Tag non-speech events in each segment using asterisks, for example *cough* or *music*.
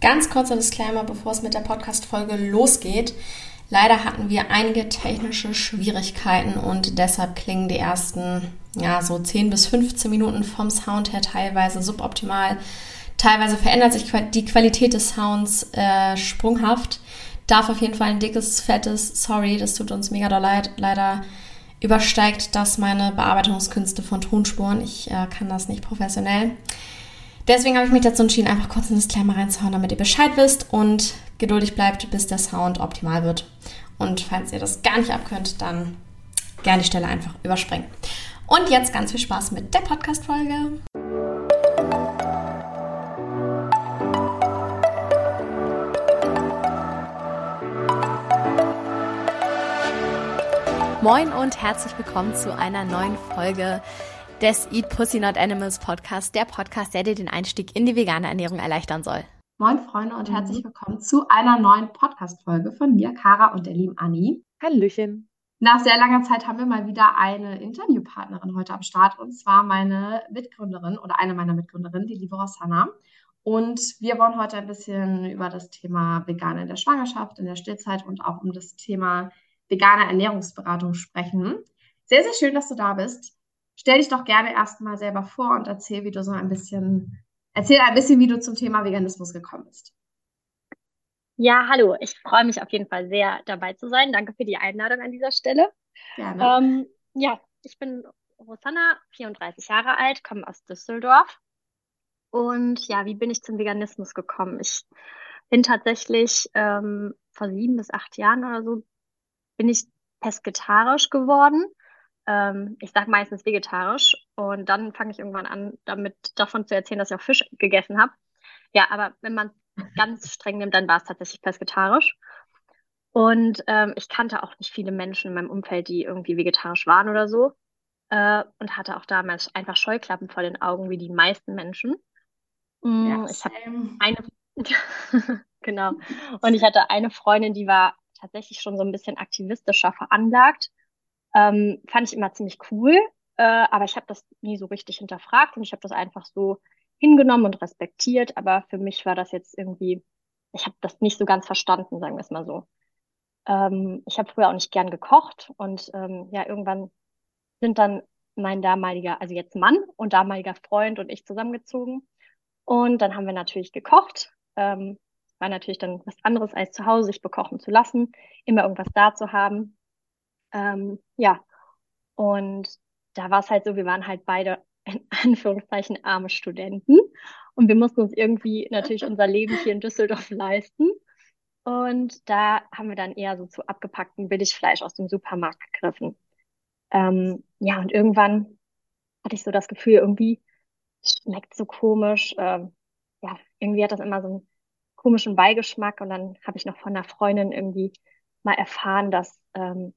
Ganz kurzer Disclaimer, bevor es mit der Podcast-Folge losgeht. Leider hatten wir einige technische Schwierigkeiten und deshalb klingen die ersten, ja, so 10 bis 15 Minuten vom Sound her teilweise suboptimal. Teilweise verändert sich die Qualität des Sounds äh, sprunghaft. Darf auf jeden Fall ein dickes, fettes Sorry, das tut uns mega doll leid. Leider übersteigt das meine Bearbeitungskünste von Tonspuren. Ich äh, kann das nicht professionell. Deswegen habe ich mich dazu entschieden, einfach kurz in das Disclaimer reinzuhauen, damit ihr Bescheid wisst und geduldig bleibt, bis der Sound optimal wird. Und falls ihr das gar nicht abkönnt, dann gerne die Stelle einfach überspringen. Und jetzt ganz viel Spaß mit der Podcast-Folge. Moin und herzlich willkommen zu einer neuen Folge des Eat Pussy Not Animals Podcast, der Podcast, der dir den Einstieg in die vegane Ernährung erleichtern soll. Moin Freunde und herzlich willkommen zu einer neuen Podcast-Folge von mir, Kara und der lieben Anni. Hallöchen. Nach sehr langer Zeit haben wir mal wieder eine Interviewpartnerin heute am Start und zwar meine Mitgründerin oder eine meiner Mitgründerinnen, die liebe Rosanna. Und wir wollen heute ein bisschen über das Thema Vegan in der Schwangerschaft, in der Stillzeit und auch um das Thema vegane Ernährungsberatung sprechen. Sehr, sehr schön, dass du da bist. Stell dich doch gerne erstmal selber vor und erzähl, wie du so ein bisschen, erzähl ein bisschen, wie du zum Thema Veganismus gekommen bist. Ja, hallo. Ich freue mich auf jeden Fall sehr, dabei zu sein. Danke für die Einladung an dieser Stelle. Gerne. Ähm, ja, ich bin Rosanna, 34 Jahre alt, komme aus Düsseldorf. Und ja, wie bin ich zum Veganismus gekommen? Ich bin tatsächlich ähm, vor sieben bis acht Jahren oder so bin ich pesketarisch geworden ähm, ich sage meistens vegetarisch und dann fange ich irgendwann an, damit davon zu erzählen, dass ich auch Fisch gegessen habe. Ja, aber wenn man ganz streng nimmt, dann war es tatsächlich pesketarisch. Und ähm, ich kannte auch nicht viele Menschen in meinem Umfeld, die irgendwie vegetarisch waren oder so. Äh, und hatte auch damals einfach Scheuklappen vor den Augen, wie die meisten Menschen. Mm, ja, ich habe eine, *laughs* genau. Und ich hatte eine Freundin, die war tatsächlich schon so ein bisschen aktivistischer veranlagt. Ähm, fand ich immer ziemlich cool, äh, aber ich habe das nie so richtig hinterfragt und ich habe das einfach so hingenommen und respektiert. Aber für mich war das jetzt irgendwie, ich habe das nicht so ganz verstanden, sagen wir es mal so. Ähm, ich habe früher auch nicht gern gekocht und ähm, ja, irgendwann sind dann mein damaliger, also jetzt Mann und damaliger Freund und ich zusammengezogen. Und dann haben wir natürlich gekocht. Ähm, war natürlich dann was anderes als zu Hause, sich bekochen zu lassen, immer irgendwas da zu haben. Ähm, ja, und da war es halt so, wir waren halt beide in *laughs* Anführungszeichen arme Studenten und wir mussten uns irgendwie natürlich unser Leben hier in Düsseldorf leisten. Und da haben wir dann eher so zu abgepackten Billigfleisch aus dem Supermarkt gegriffen. Ähm, ja, und irgendwann hatte ich so das Gefühl, irgendwie schmeckt so komisch. Ähm, ja, irgendwie hat das immer so einen komischen Beigeschmack. Und dann habe ich noch von einer Freundin irgendwie mal erfahren, dass ähm,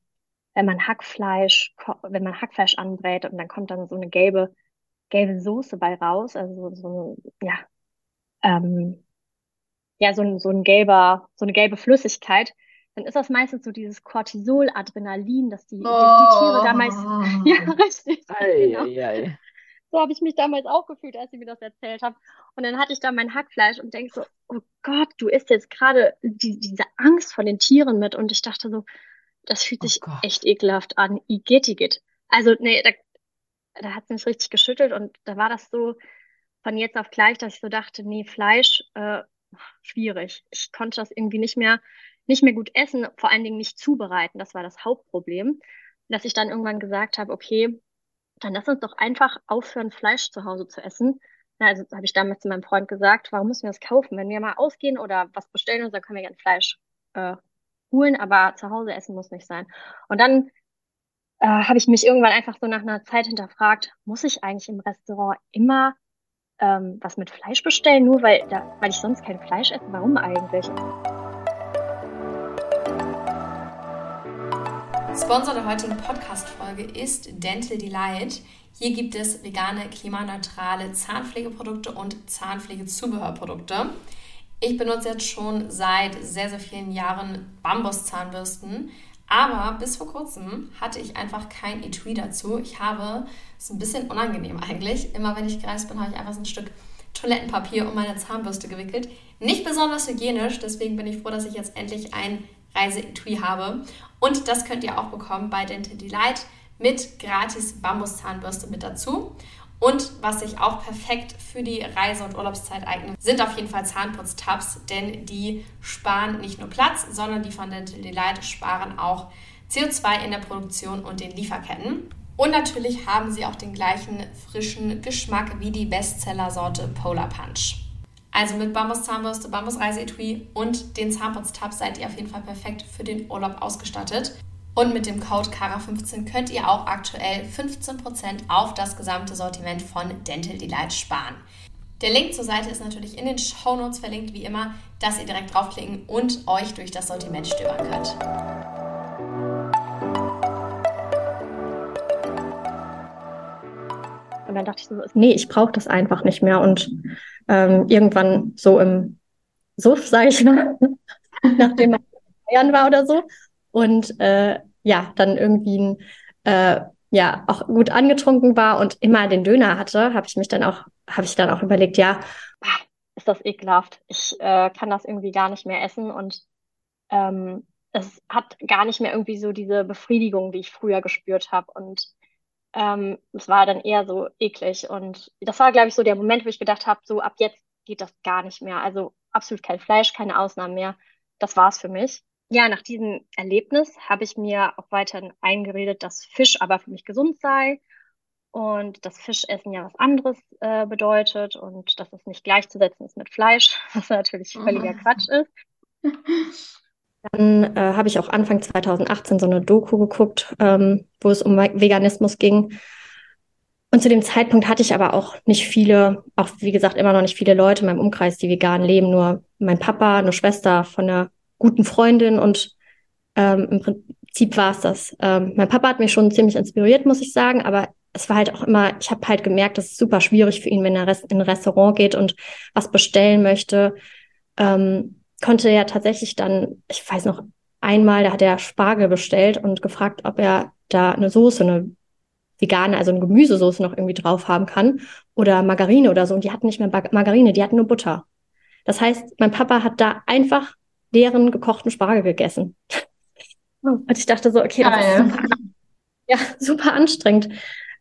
wenn man Hackfleisch, wenn man Hackfleisch anbrät und dann kommt dann so eine gelbe, gelbe Soße bei raus, also so, ja, ähm, ja, so ein, so ein gelber, so eine gelbe Flüssigkeit, dann ist das meistens so dieses Cortisol, Adrenalin, dass die, oh. dass die Tiere damals, *laughs* ja, richtig. Ei, genau. ei, ei. So habe ich mich damals auch gefühlt, als sie mir das erzählt hat. Und dann hatte ich da mein Hackfleisch und denk so, oh Gott, du isst jetzt gerade die, diese Angst vor den Tieren mit. Und ich dachte so, das fühlt oh sich Gott. echt ekelhaft an. Igitigit. Also, nee, da, da hat es mich richtig geschüttelt und da war das so von jetzt auf gleich, dass ich so dachte, nee, Fleisch, äh, schwierig. Ich konnte das irgendwie nicht mehr, nicht mehr gut essen, vor allen Dingen nicht zubereiten. Das war das Hauptproblem. Dass ich dann irgendwann gesagt habe, okay, dann lass uns doch einfach aufhören, Fleisch zu Hause zu essen. Also habe ich damals zu meinem Freund gesagt, warum müssen wir das kaufen? Wenn wir mal ausgehen oder was bestellen dann können wir gerne Fleisch äh, holen, aber zu Hause essen muss nicht sein. Und dann äh, habe ich mich irgendwann einfach so nach einer Zeit hinterfragt, muss ich eigentlich im Restaurant immer ähm, was mit Fleisch bestellen, nur weil, da, weil ich sonst kein Fleisch esse? Warum eigentlich? Sponsor der heutigen Podcast-Folge ist Dental Delight. Hier gibt es vegane, klimaneutrale Zahnpflegeprodukte und Zahnpflegezubehörprodukte. Ich benutze jetzt schon seit sehr, sehr vielen Jahren Bambuszahnbürsten. Aber bis vor kurzem hatte ich einfach kein Etui dazu. Ich habe, das ist ein bisschen unangenehm eigentlich, immer wenn ich gereist bin, habe ich einfach so ein Stück Toilettenpapier um meine Zahnbürste gewickelt. Nicht besonders hygienisch, deswegen bin ich froh, dass ich jetzt endlich ein Reiseetui habe. Und das könnt ihr auch bekommen bei Dental Delight mit gratis Bambuszahnbürste mit dazu. Und was sich auch perfekt für die Reise- und Urlaubszeit eignet, sind auf jeden Fall Zahnputztabs, denn die sparen nicht nur Platz, sondern die von Dental Delight sparen auch CO2 in der Produktion und den Lieferketten. Und natürlich haben sie auch den gleichen frischen Geschmack wie die Bestseller-Sorte Polar Punch. Also mit Bambus-Zahnbürste, Bambus-Reiseetui und den Zahnputztabs seid ihr auf jeden Fall perfekt für den Urlaub ausgestattet. Und mit dem Code KARA15 könnt ihr auch aktuell 15% auf das gesamte Sortiment von Dental Delight sparen. Der Link zur Seite ist natürlich in den Show Notes verlinkt, wie immer, dass ihr direkt draufklicken und euch durch das Sortiment stöbern könnt. Und dann dachte ich so, nee, ich brauche das einfach nicht mehr. Und ähm, irgendwann so im Suff, sage ich mal, *laughs* nachdem man Bayern war oder so, und äh, ja, dann irgendwie ein, äh, ja auch gut angetrunken war und immer den Döner hatte, habe ich mich dann auch, habe ich dann auch überlegt, ja, ist das ekelhaft. Ich äh, kann das irgendwie gar nicht mehr essen und ähm, es hat gar nicht mehr irgendwie so diese Befriedigung, die ich früher gespürt habe. Und ähm, es war dann eher so eklig. Und das war, glaube ich, so der Moment, wo ich gedacht habe, so ab jetzt geht das gar nicht mehr. Also absolut kein Fleisch, keine Ausnahmen mehr. Das war's für mich ja, nach diesem Erlebnis habe ich mir auch weiterhin eingeredet, dass Fisch aber für mich gesund sei und dass Fischessen ja was anderes äh, bedeutet und dass es nicht gleichzusetzen ist mit Fleisch, *laughs* was natürlich völliger Quatsch ist. *laughs* Dann äh, habe ich auch Anfang 2018 so eine Doku geguckt, ähm, wo es um Veganismus ging. Und zu dem Zeitpunkt hatte ich aber auch nicht viele, auch wie gesagt, immer noch nicht viele Leute in meinem Umkreis, die vegan leben. Nur mein Papa, eine Schwester von der guten Freundin und ähm, im Prinzip war es das. Ähm, mein Papa hat mich schon ziemlich inspiriert, muss ich sagen, aber es war halt auch immer, ich habe halt gemerkt, das ist super schwierig für ihn, wenn er in ein Restaurant geht und was bestellen möchte. Ähm, konnte er tatsächlich dann, ich weiß noch, einmal, da hat er Spargel bestellt und gefragt, ob er da eine Soße, eine vegane, also eine Gemüsesoße noch irgendwie drauf haben kann oder Margarine oder so. Und die hatten nicht mehr Margarine, die hatten nur Butter. Das heißt, mein Papa hat da einfach deren gekochten Spargel gegessen. *laughs* Und ich dachte so, okay, das ist super, ja, super anstrengend.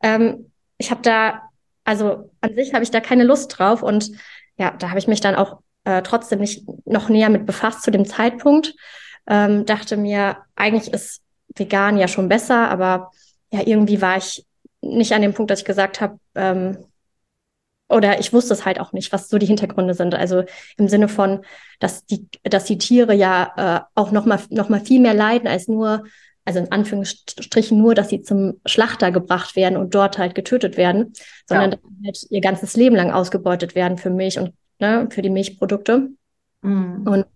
Ähm, ich habe da, also an sich habe ich da keine Lust drauf und ja, da habe ich mich dann auch äh, trotzdem nicht noch näher mit befasst zu dem Zeitpunkt. Ähm, dachte mir, eigentlich ist vegan ja schon besser, aber ja, irgendwie war ich nicht an dem Punkt, dass ich gesagt habe, ähm, oder ich wusste es halt auch nicht, was so die Hintergründe sind. Also im Sinne von, dass die, dass die Tiere ja äh, auch noch mal, noch mal viel mehr leiden als nur, also in Anführungsstrichen nur, dass sie zum Schlachter gebracht werden und dort halt getötet werden, sondern ja. dass sie halt ihr ganzes Leben lang ausgebeutet werden für Milch und ne, für die Milchprodukte. Mhm. Und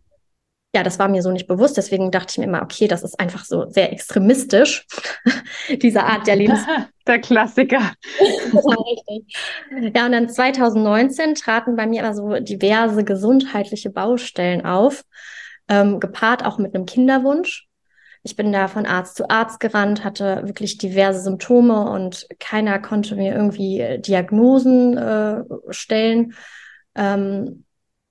ja, das war mir so nicht bewusst. Deswegen dachte ich mir immer, okay, das ist einfach so sehr extremistisch, *laughs* diese Art der Lebens. *laughs* der Klassiker. *laughs* ja, und dann 2019 traten bei mir aber so diverse gesundheitliche Baustellen auf, ähm, gepaart auch mit einem Kinderwunsch. Ich bin da von Arzt zu Arzt gerannt, hatte wirklich diverse Symptome und keiner konnte mir irgendwie Diagnosen äh, stellen. Ähm,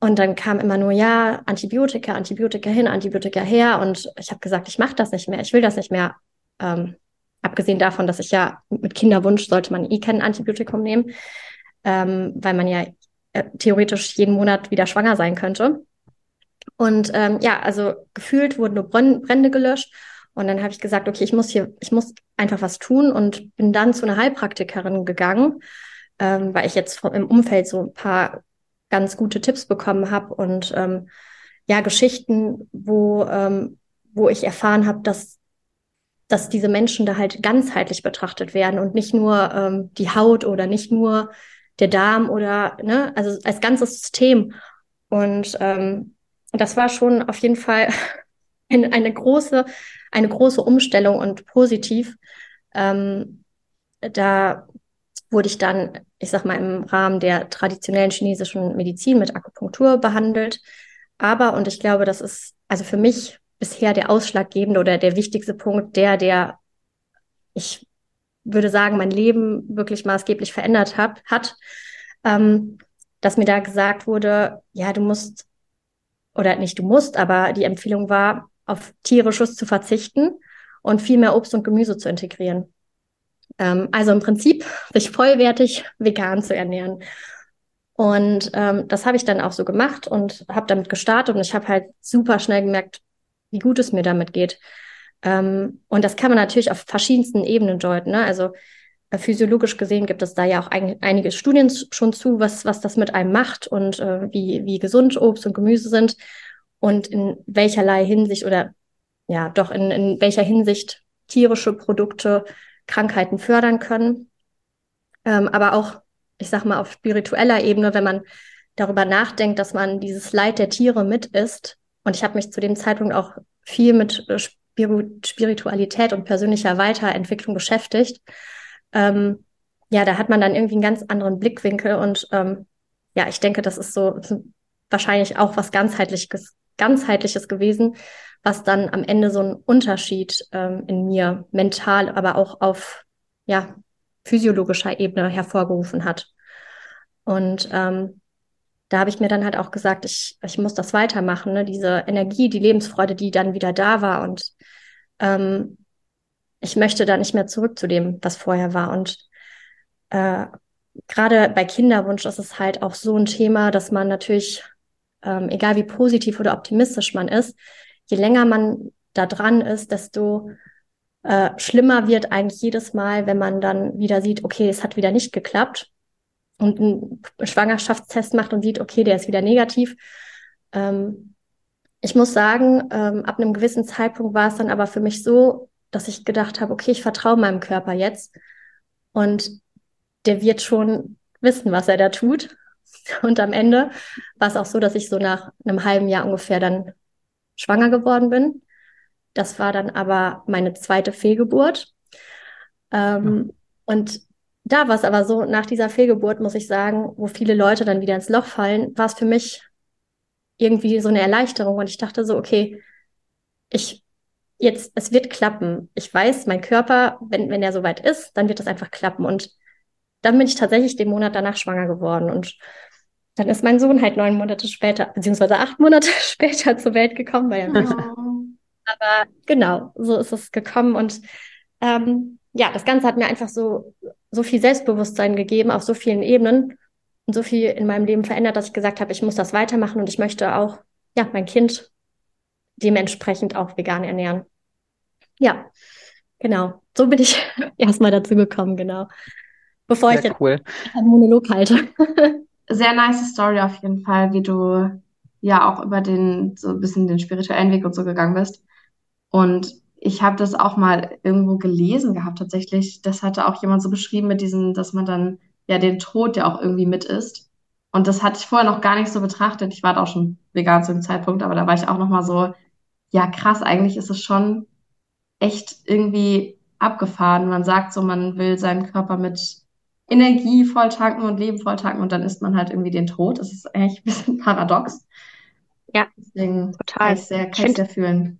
und dann kam immer nur, ja, Antibiotika, Antibiotika hin, Antibiotika her. Und ich habe gesagt, ich mache das nicht mehr, ich will das nicht mehr. Ähm, abgesehen davon, dass ich ja mit Kinderwunsch sollte man eh kein Antibiotikum nehmen, ähm, weil man ja äh, theoretisch jeden Monat wieder schwanger sein könnte. Und ähm, ja, also gefühlt wurden nur Brände gelöscht. Und dann habe ich gesagt, okay, ich muss hier, ich muss einfach was tun und bin dann zu einer Heilpraktikerin gegangen, ähm, weil ich jetzt im Umfeld so ein paar ganz gute Tipps bekommen habe und ähm, ja, Geschichten, wo, ähm, wo ich erfahren habe, dass, dass diese Menschen da halt ganzheitlich betrachtet werden und nicht nur ähm, die Haut oder nicht nur der Darm oder, ne, also als ganzes System. Und ähm, das war schon auf jeden Fall *laughs* eine, eine große, eine große Umstellung und positiv. Ähm, da wurde ich dann, ich sag mal, im Rahmen der traditionellen chinesischen Medizin mit Akupunktur behandelt. Aber, und ich glaube, das ist also für mich bisher der ausschlaggebende oder der wichtigste Punkt, der, der ich würde sagen, mein Leben wirklich maßgeblich verändert hab, hat, ähm, dass mir da gesagt wurde, ja, du musst, oder nicht du musst, aber die Empfehlung war, auf tierisches zu verzichten und viel mehr Obst und Gemüse zu integrieren. Ähm, also im Prinzip sich vollwertig vegan zu ernähren. Und ähm, das habe ich dann auch so gemacht und habe damit gestartet und ich habe halt super schnell gemerkt, wie gut es mir damit geht. Ähm, und das kann man natürlich auf verschiedensten Ebenen deuten. Ne? Also äh, physiologisch gesehen gibt es da ja auch ein, einige Studien schon zu, was, was das mit einem macht und äh, wie, wie gesund Obst und Gemüse sind und in welcherlei Hinsicht oder ja, doch in, in welcher Hinsicht tierische Produkte Krankheiten fördern können. Ähm, aber auch, ich sag mal, auf spiritueller Ebene, wenn man darüber nachdenkt, dass man dieses Leid der Tiere mit ist. Und ich habe mich zu dem Zeitpunkt auch viel mit äh, Spiritualität und persönlicher Weiterentwicklung beschäftigt. Ähm, ja, da hat man dann irgendwie einen ganz anderen Blickwinkel und ähm, ja, ich denke, das ist so wahrscheinlich auch was ganzheitliches, ganzheitliches gewesen, was dann am Ende so einen Unterschied ähm, in mir mental, aber auch auf ja physiologischer Ebene hervorgerufen hat. Und ähm, da habe ich mir dann halt auch gesagt, ich, ich muss das weitermachen, ne? diese Energie, die Lebensfreude, die dann wieder da war und ähm, ich möchte da nicht mehr zurück zu dem, was vorher war. Und äh, gerade bei Kinderwunsch ist es halt auch so ein Thema, dass man natürlich, ähm, egal wie positiv oder optimistisch man ist, je länger man da dran ist, desto äh, schlimmer wird eigentlich jedes Mal, wenn man dann wieder sieht, okay, es hat wieder nicht geklappt und einen Schwangerschaftstest macht und sieht, okay, der ist wieder negativ. Ähm, ich muss sagen, ähm, ab einem gewissen Zeitpunkt war es dann aber für mich so, dass ich gedacht habe, okay, ich vertraue meinem Körper jetzt und der wird schon wissen, was er da tut. Und am Ende war es auch so, dass ich so nach einem halben Jahr ungefähr dann schwanger geworden bin. Das war dann aber meine zweite Fehlgeburt. Ähm, ja. Und da war es aber so, nach dieser Fehlgeburt, muss ich sagen, wo viele Leute dann wieder ins Loch fallen, war es für mich irgendwie so eine Erleichterung. Und ich dachte so, okay, ich jetzt, es wird klappen. Ich weiß, mein Körper, wenn, wenn er soweit ist, dann wird das einfach klappen. Und dann bin ich tatsächlich den Monat danach schwanger geworden. Und dann ist mein Sohn halt neun Monate später, beziehungsweise acht Monate *laughs* später zur Welt gekommen. Weil oh. Aber genau, so ist es gekommen. Und ähm, ja, das Ganze hat mir einfach so, so viel Selbstbewusstsein gegeben auf so vielen Ebenen und so viel in meinem Leben verändert, dass ich gesagt habe, ich muss das weitermachen und ich möchte auch, ja, mein Kind dementsprechend auch vegan ernähren. Ja, genau. So bin ich *laughs* erstmal dazu gekommen, genau. Bevor Sehr ich jetzt cool. einen Monolog halte. *laughs* Sehr nice Story auf jeden Fall, wie du ja auch über den, so ein bisschen den spirituellen Weg und so gegangen bist. Und ich habe das auch mal irgendwo gelesen gehabt, tatsächlich. Das hatte auch jemand so beschrieben mit diesem, dass man dann ja den Tod ja auch irgendwie mit isst. Und das hatte ich vorher noch gar nicht so betrachtet. Ich war da auch schon vegan zu dem Zeitpunkt, aber da war ich auch noch mal so, ja krass, eigentlich ist es schon echt irgendwie abgefahren. Man sagt so, man will seinen Körper mit Energie voll tanken und Leben voll tanken und dann isst man halt irgendwie den Tod. Das ist eigentlich ein bisschen *laughs* paradox. Ja, Deswegen total. Kann ich sehr, kann ich sehr fühlen.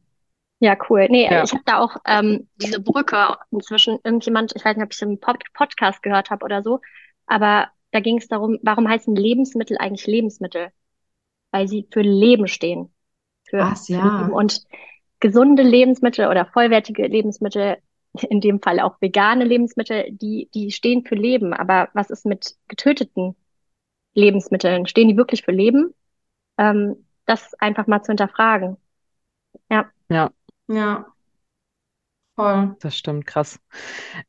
Ja, cool. Nee, ja. ich habe da auch ähm, diese Brücke inzwischen irgendjemand, ich weiß nicht, ob ich es im Pod Podcast gehört habe oder so, aber da ging es darum, warum heißen Lebensmittel eigentlich Lebensmittel? Weil sie für Leben stehen. Für, Was, ja. Für Leben. Und gesunde Lebensmittel oder vollwertige Lebensmittel, in dem Fall auch vegane Lebensmittel, die, die stehen für Leben. Aber was ist mit getöteten Lebensmitteln? Stehen die wirklich für Leben? Ähm, das einfach mal zu hinterfragen. Ja. Ja. Ja. Voll. Das stimmt, krass.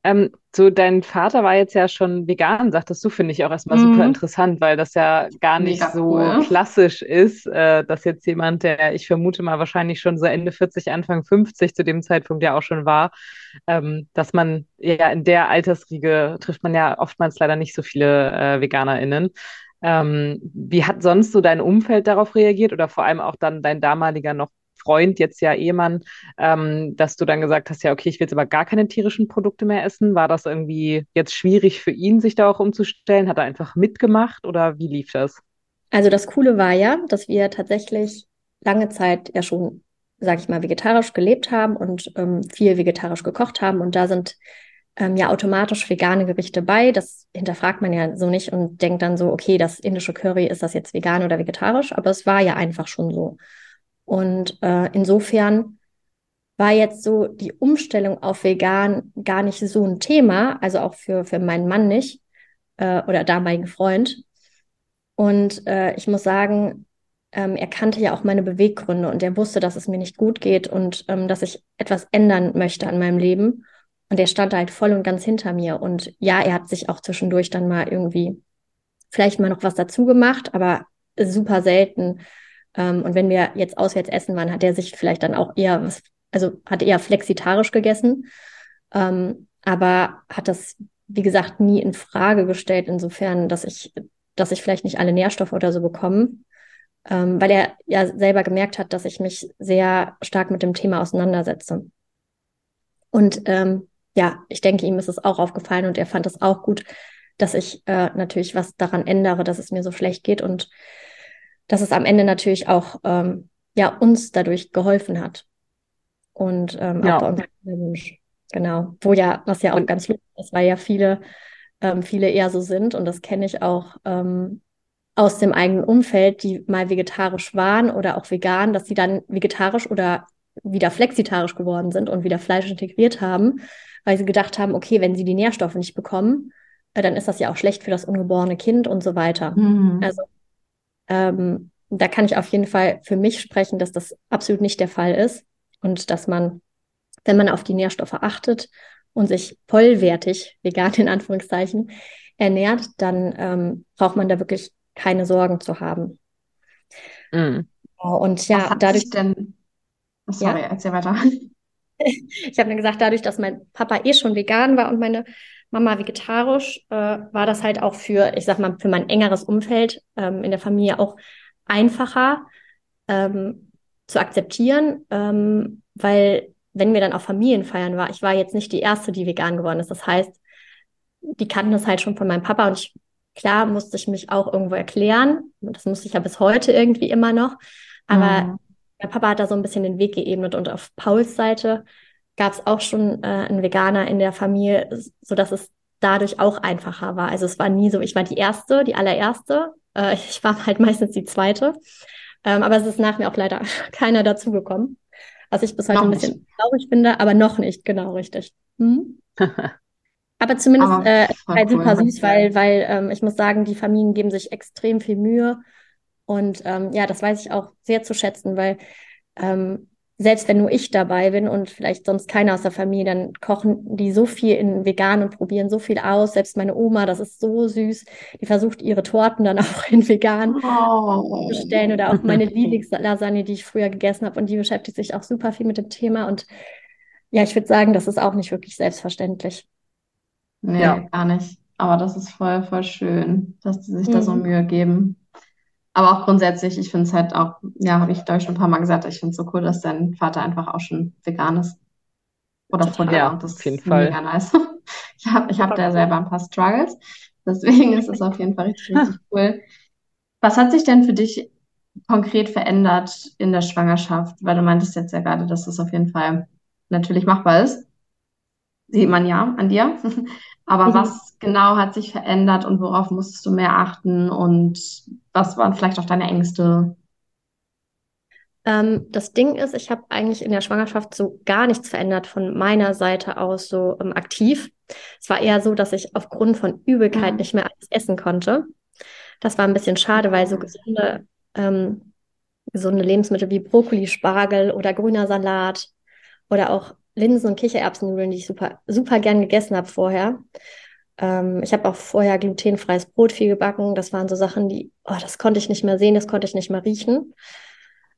Ähm, so, dein Vater war jetzt ja schon vegan, sagtest du, finde ich auch erstmal mhm. super interessant, weil das ja gar nicht Mega so cool. klassisch ist, äh, dass jetzt jemand, der ich vermute mal wahrscheinlich schon so Ende 40, Anfang 50 zu dem Zeitpunkt ja auch schon war, ähm, dass man ja in der Altersriege trifft man ja oftmals leider nicht so viele äh, VeganerInnen. Ähm, wie hat sonst so dein Umfeld darauf reagiert oder vor allem auch dann dein damaliger noch Freund, jetzt ja Ehemann, ähm, dass du dann gesagt hast, ja, okay, ich will jetzt aber gar keine tierischen Produkte mehr essen. War das irgendwie jetzt schwierig für ihn, sich da auch umzustellen? Hat er einfach mitgemacht oder wie lief das? Also das Coole war ja, dass wir tatsächlich lange Zeit ja schon, sag ich mal, vegetarisch gelebt haben und ähm, viel vegetarisch gekocht haben. Und da sind ähm, ja automatisch vegane Gerichte bei. Das hinterfragt man ja so nicht und denkt dann so, okay, das indische Curry, ist das jetzt vegan oder vegetarisch? Aber es war ja einfach schon so. Und äh, insofern war jetzt so die Umstellung auf vegan gar nicht so ein Thema, also auch für, für meinen Mann nicht äh, oder damaligen Freund. Und äh, ich muss sagen, ähm, er kannte ja auch meine Beweggründe und er wusste, dass es mir nicht gut geht und ähm, dass ich etwas ändern möchte an meinem Leben. Und er stand halt voll und ganz hinter mir. Und ja, er hat sich auch zwischendurch dann mal irgendwie vielleicht mal noch was dazu gemacht, aber super selten. Ähm, und wenn wir jetzt auswärts essen waren, hat er sich vielleicht dann auch eher was, also hat eher flexitarisch gegessen, ähm, aber hat das, wie gesagt, nie in Frage gestellt, insofern, dass ich, dass ich vielleicht nicht alle Nährstoffe oder so bekomme. Ähm, weil er ja selber gemerkt hat, dass ich mich sehr stark mit dem Thema auseinandersetze. Und ähm, ja, ich denke, ihm ist es auch aufgefallen und er fand es auch gut, dass ich äh, natürlich was daran ändere, dass es mir so schlecht geht und dass es am Ende natürlich auch ähm, ja uns dadurch geholfen hat und ähm, ja. auch bei unserem Wunsch. Genau, wo ja, was ja auch und, ganz lustig ist, weil ja viele, ähm, viele eher so sind und das kenne ich auch ähm, aus dem eigenen Umfeld, die mal vegetarisch waren oder auch vegan, dass sie dann vegetarisch oder wieder flexitarisch geworden sind und wieder Fleisch integriert haben, weil sie gedacht haben, okay, wenn sie die Nährstoffe nicht bekommen, äh, dann ist das ja auch schlecht für das ungeborene Kind und so weiter. Mhm. Also ähm, da kann ich auf jeden Fall für mich sprechen, dass das absolut nicht der Fall ist und dass man, wenn man auf die Nährstoffe achtet und sich vollwertig, vegan in Anführungszeichen, ernährt, dann ähm, braucht man da wirklich keine Sorgen zu haben. Mhm. Und ja, dadurch. Denn... Oh, sorry, ja? erzähl weiter. *laughs* ich habe mir gesagt, dadurch, dass mein Papa eh schon vegan war und meine Mama vegetarisch, äh, war das halt auch für, ich sag mal, für mein engeres Umfeld ähm, in der Familie auch einfacher ähm, zu akzeptieren, ähm, weil wenn wir dann auf Familienfeiern war, ich war jetzt nicht die erste, die vegan geworden ist. Das heißt, die kannten das halt schon von meinem Papa und ich, klar musste ich mich auch irgendwo erklären. Das musste ich ja bis heute irgendwie immer noch. Aber mhm. mein Papa hat da so ein bisschen den Weg geebnet und auf Pauls Seite gab es auch schon äh, einen Veganer in der Familie, so dass es dadurch auch einfacher war. Also es war nie so, ich war die erste, die allererste. Äh, *laughs* ich war halt meistens die zweite. Ähm, aber es ist nach mir auch leider *laughs* keiner dazugekommen. Was ich bis heute noch ein bisschen nicht. traurig finde, aber noch nicht, genau richtig. Hm? *laughs* aber zumindest aber äh, halt cool. super süß, weil, weil ähm, ich muss sagen, die Familien geben sich extrem viel Mühe. Und ähm, ja, das weiß ich auch sehr zu schätzen, weil ähm, selbst wenn nur ich dabei bin und vielleicht sonst keiner aus der Familie, dann kochen die so viel in vegan und probieren so viel aus. Selbst meine Oma, das ist so süß, die versucht ihre Torten dann *laughs* auch in vegan oh. zu stellen oder auch meine Lieblingslasagne, die ich früher gegessen habe und die beschäftigt sich auch super viel mit dem Thema und ja, ich würde sagen, das ist auch nicht wirklich selbstverständlich. Nee, ja. gar nicht. Aber das ist voll, voll schön, dass die sich mhm. da so mhm. Mühe geben. Aber auch grundsätzlich, ich finde es halt auch, ja, habe ich glaube ich schon ein paar Mal gesagt, ich finde es so cool, dass dein Vater einfach auch schon vegan ist. Oder von ja, und das auf jeden ist Fall. mega nice. *laughs* Ich habe ich hab da selber ein paar Struggles. Deswegen ist es auf jeden Fall richtig, richtig *laughs* cool. Was hat sich denn für dich konkret verändert in der Schwangerschaft? Weil du meintest jetzt ja gerade, dass das auf jeden Fall natürlich machbar ist. Sieht man ja an dir. *laughs* Aber mhm. was genau hat sich verändert und worauf musstest du mehr achten und was waren vielleicht auch deine Ängste? Ähm, das Ding ist, ich habe eigentlich in der Schwangerschaft so gar nichts verändert von meiner Seite aus so ähm, aktiv. Es war eher so, dass ich aufgrund von Übelkeit mhm. nicht mehr alles essen konnte. Das war ein bisschen schade, weil so gesunde, ähm, gesunde Lebensmittel wie Brokkoli, Spargel oder grüner Salat oder auch Linsen- und Kichererbsennudeln, die ich super, super gern gegessen habe vorher. Ähm, ich habe auch vorher glutenfreies Brot viel gebacken. Das waren so Sachen, die, oh, das konnte ich nicht mehr sehen, das konnte ich nicht mehr riechen.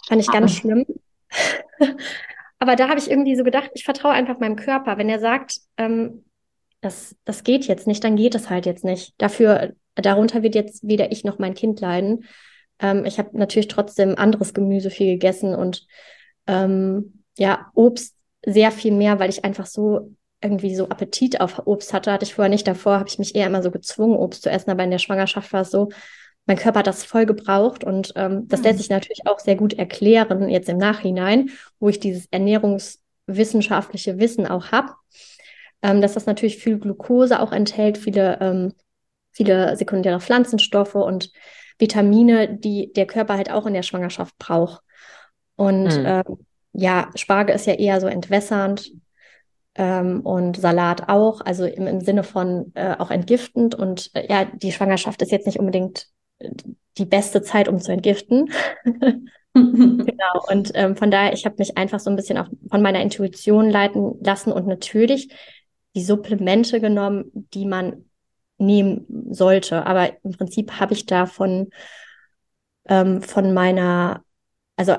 Fand ich ganz schlimm. *laughs* Aber da habe ich irgendwie so gedacht, ich vertraue einfach meinem Körper. Wenn er sagt, ähm, das, das geht jetzt nicht, dann geht es halt jetzt nicht. Dafür, darunter wird jetzt weder ich noch mein Kind leiden. Ähm, ich habe natürlich trotzdem anderes Gemüse viel gegessen und ähm, ja, Obst sehr viel mehr, weil ich einfach so irgendwie so Appetit auf Obst hatte. Hatte ich vorher nicht. Davor habe ich mich eher immer so gezwungen, Obst zu essen. Aber in der Schwangerschaft war es so, mein Körper hat das voll gebraucht. Und ähm, das mhm. lässt sich natürlich auch sehr gut erklären, jetzt im Nachhinein, wo ich dieses ernährungswissenschaftliche Wissen auch habe. ähm, dass das natürlich viel Glucose auch enthält, viele, ähm, viele sekundäre Pflanzenstoffe und Vitamine, die der Körper halt auch in der Schwangerschaft braucht. Und mhm. ähm, ja, Spargel ist ja eher so entwässernd ähm, und Salat auch, also im, im Sinne von äh, auch entgiftend. Und äh, ja, die Schwangerschaft ist jetzt nicht unbedingt äh, die beste Zeit, um zu entgiften. *laughs* genau. Und ähm, von daher, ich habe mich einfach so ein bisschen auch von meiner Intuition leiten lassen und natürlich die Supplemente genommen, die man nehmen sollte. Aber im Prinzip habe ich da von, ähm, von meiner, also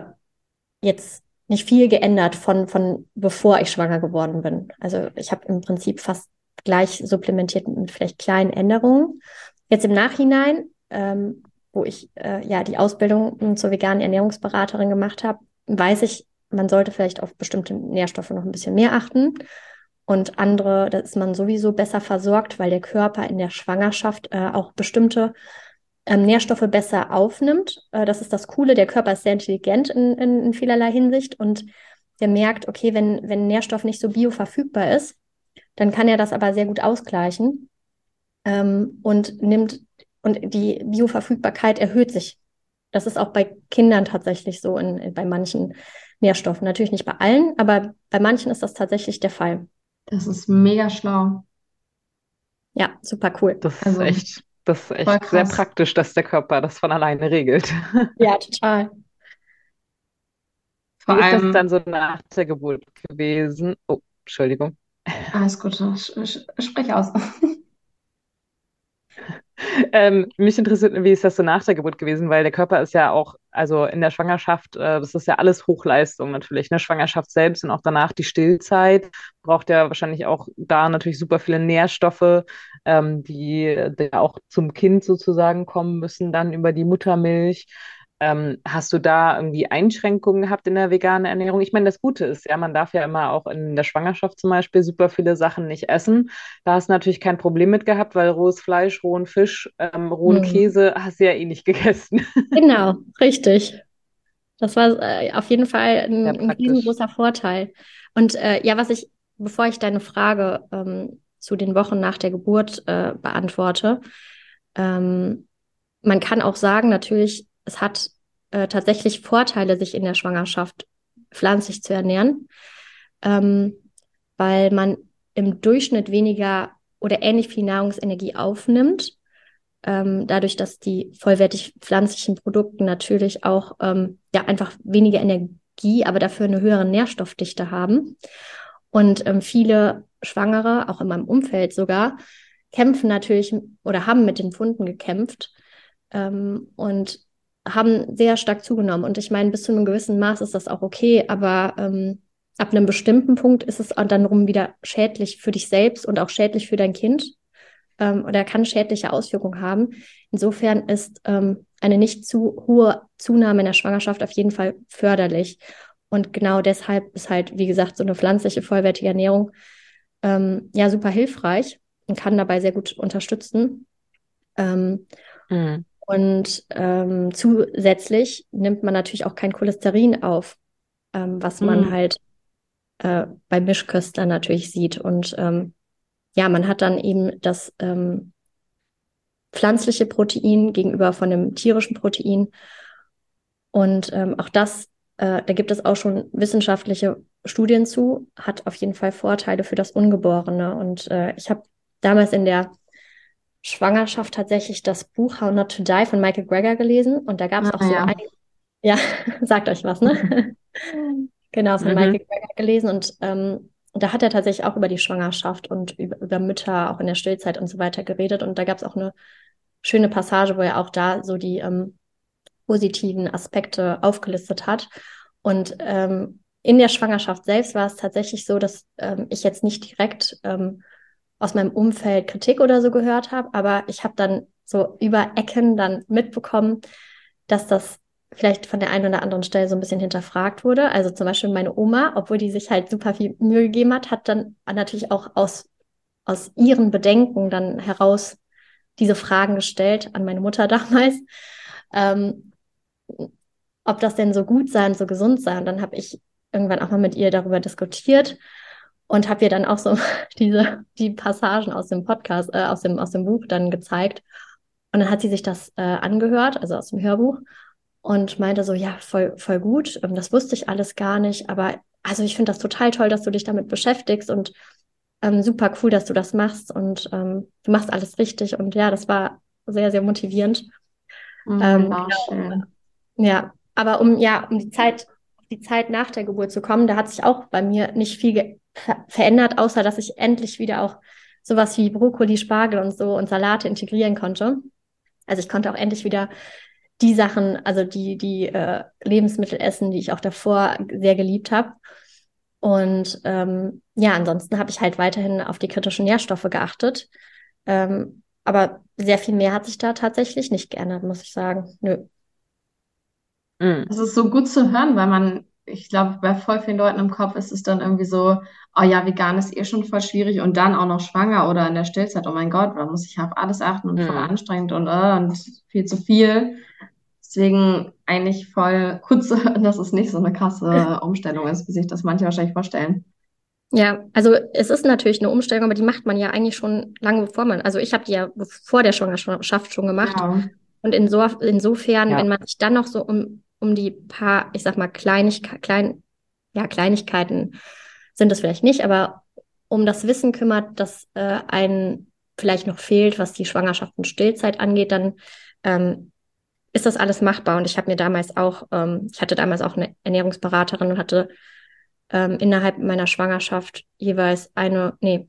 jetzt nicht viel geändert von, von bevor ich schwanger geworden bin. Also ich habe im Prinzip fast gleich supplementiert mit vielleicht kleinen Änderungen. Jetzt im Nachhinein, ähm, wo ich äh, ja die Ausbildung zur veganen Ernährungsberaterin gemacht habe, weiß ich, man sollte vielleicht auf bestimmte Nährstoffe noch ein bisschen mehr achten. Und andere, da ist man sowieso besser versorgt, weil der Körper in der Schwangerschaft äh, auch bestimmte ähm, Nährstoffe besser aufnimmt. Äh, das ist das Coole. Der Körper ist sehr intelligent in, in, in vielerlei Hinsicht und der merkt, okay, wenn, wenn Nährstoff nicht so bioverfügbar ist, dann kann er das aber sehr gut ausgleichen ähm, und nimmt und die Bioverfügbarkeit erhöht sich. Das ist auch bei Kindern tatsächlich so in, in, bei manchen Nährstoffen. Natürlich nicht bei allen, aber bei manchen ist das tatsächlich der Fall. Das ist mega schlau. Ja, super cool. Das also, ist echt das ist echt sehr praktisch, dass der Körper das von alleine regelt. *laughs* Ja, total. Vor Wie ist das dann so nach der Geburt gewesen? Oh, Entschuldigung. Alles gut, sprich aus. *laughs* Ähm, mich interessiert, wie ist das so nach der Geburt gewesen, weil der Körper ist ja auch, also in der Schwangerschaft, äh, das ist ja alles Hochleistung natürlich, ne? Schwangerschaft selbst und auch danach die Stillzeit braucht ja wahrscheinlich auch da natürlich super viele Nährstoffe, ähm, die, die auch zum Kind sozusagen kommen müssen, dann über die Muttermilch. Ähm, hast du da irgendwie Einschränkungen gehabt in der veganen Ernährung? Ich meine, das Gute ist ja, man darf ja immer auch in der Schwangerschaft zum Beispiel super viele Sachen nicht essen. Da hast du natürlich kein Problem mit gehabt, weil rohes Fleisch, rohen Fisch, ähm, rohen hm. Käse hast du ja eh nicht gegessen. *laughs* Genau, richtig. Das war äh, auf jeden Fall ein, ja, ein riesengroßer Vorteil. Und äh, ja, was ich, bevor ich deine Frage ähm, zu den Wochen nach der Geburt äh, beantworte, ähm, man kann auch sagen, natürlich es hat äh, tatsächlich Vorteile, sich in der Schwangerschaft pflanzlich zu ernähren, ähm, weil man im Durchschnitt weniger oder ähnlich viel Nahrungsenergie aufnimmt. Ähm, dadurch, dass die vollwertig pflanzlichen Produkte natürlich auch ähm, ja einfach weniger Energie, aber dafür eine höhere Nährstoffdichte haben. Und ähm, viele Schwangere, auch in meinem Umfeld sogar, kämpfen natürlich oder haben mit den Funden gekämpft. Ähm, und haben sehr stark zugenommen. Und ich meine, bis zu einem gewissen Maß ist das auch okay, aber ähm, ab einem bestimmten Punkt ist es dann rum wieder schädlich für dich selbst und auch schädlich für dein Kind ähm, oder kann schädliche Auswirkungen haben. Insofern ist ähm, eine nicht zu hohe Zunahme in der Schwangerschaft auf jeden Fall förderlich. Und genau deshalb ist halt, wie gesagt, so eine pflanzliche, vollwertige Ernährung ähm, ja super hilfreich und kann dabei sehr gut unterstützen. Ähm, mhm. Und ähm, zusätzlich nimmt man natürlich auch kein Cholesterin auf, ähm, was man mm. halt äh, bei Mischköstlern natürlich sieht. Und ähm, ja, man hat dann eben das ähm, pflanzliche Protein gegenüber von dem tierischen Protein. Und ähm, auch das, äh, da gibt es auch schon wissenschaftliche Studien zu, hat auf jeden Fall Vorteile für das Ungeborene. Und äh, ich habe damals in der Schwangerschaft tatsächlich das Buch How Not to Die von Michael Greger gelesen und da gab es ah, auch so ja. ein, ja, *laughs* sagt euch was, ne? *laughs* genau, von mhm. Michael Greger gelesen und ähm, da hat er tatsächlich auch über die Schwangerschaft und über, über Mütter auch in der Stillzeit und so weiter geredet und da gab es auch eine schöne Passage, wo er auch da so die ähm, positiven Aspekte aufgelistet hat und ähm, in der Schwangerschaft selbst war es tatsächlich so, dass ähm, ich jetzt nicht direkt ähm, aus meinem Umfeld Kritik oder so gehört habe, aber ich habe dann so über Ecken dann mitbekommen, dass das vielleicht von der einen oder anderen Stelle so ein bisschen hinterfragt wurde. Also zum Beispiel meine Oma, obwohl die sich halt super viel Mühe gegeben hat, hat dann natürlich auch aus, aus ihren Bedenken dann heraus diese Fragen gestellt an meine Mutter *laughs* damals, ähm, ob das denn so gut sei und so gesund sei. Und dann habe ich irgendwann auch mal mit ihr darüber diskutiert und habe ihr dann auch so *laughs* diese die Passagen aus dem Podcast, äh, aus dem aus dem Buch dann gezeigt. Und dann hat sie sich das äh, angehört, also aus dem Hörbuch, und meinte so, ja, voll voll gut. Ähm, das wusste ich alles gar nicht, aber also ich finde das total toll, dass du dich damit beschäftigst und ähm, super cool, dass du das machst und ähm, du machst alles richtig. Und ja, das war sehr sehr motivierend. Mhm, ähm, genau. Ja, aber um ja um die Zeit die Zeit nach der Geburt zu kommen, da hat sich auch bei mir nicht viel ver verändert, außer dass ich endlich wieder auch sowas wie Brokkoli, Spargel und so und Salate integrieren konnte. Also ich konnte auch endlich wieder die Sachen, also die, die äh, Lebensmittel essen, die ich auch davor sehr geliebt habe. Und ähm, ja, ansonsten habe ich halt weiterhin auf die kritischen Nährstoffe geachtet. Ähm, aber sehr viel mehr hat sich da tatsächlich nicht geändert, muss ich sagen. Nö. Mhm. Das ist so gut zu hören, weil man, ich glaube, bei voll vielen Leuten im Kopf ist es dann irgendwie so, oh ja, vegan ist eh schon voll schwierig und dann auch noch schwanger oder in der Stillzeit, oh mein Gott, da muss ich auf alles achten und voll mhm. anstrengend und, äh, und viel zu viel. Deswegen eigentlich voll gut zu hören, dass es nicht so eine krasse Umstellung ist, wie sich das manche wahrscheinlich vorstellen. Ja, also es ist natürlich eine Umstellung, aber die macht man ja eigentlich schon lange bevor man, also ich habe die ja vor der Schwangerschaft schon gemacht. Ja. Und inso, insofern, ja. wenn man sich dann noch so um um die paar, ich sag mal, Kleinigkeit, klein, ja, Kleinigkeiten sind es vielleicht nicht, aber um das Wissen kümmert, dass äh, einen vielleicht noch fehlt, was die Schwangerschaft und Stillzeit angeht, dann ähm, ist das alles machbar. Und ich habe mir damals auch, ähm, ich hatte damals auch eine Ernährungsberaterin und hatte ähm, innerhalb meiner Schwangerschaft jeweils eine, nee,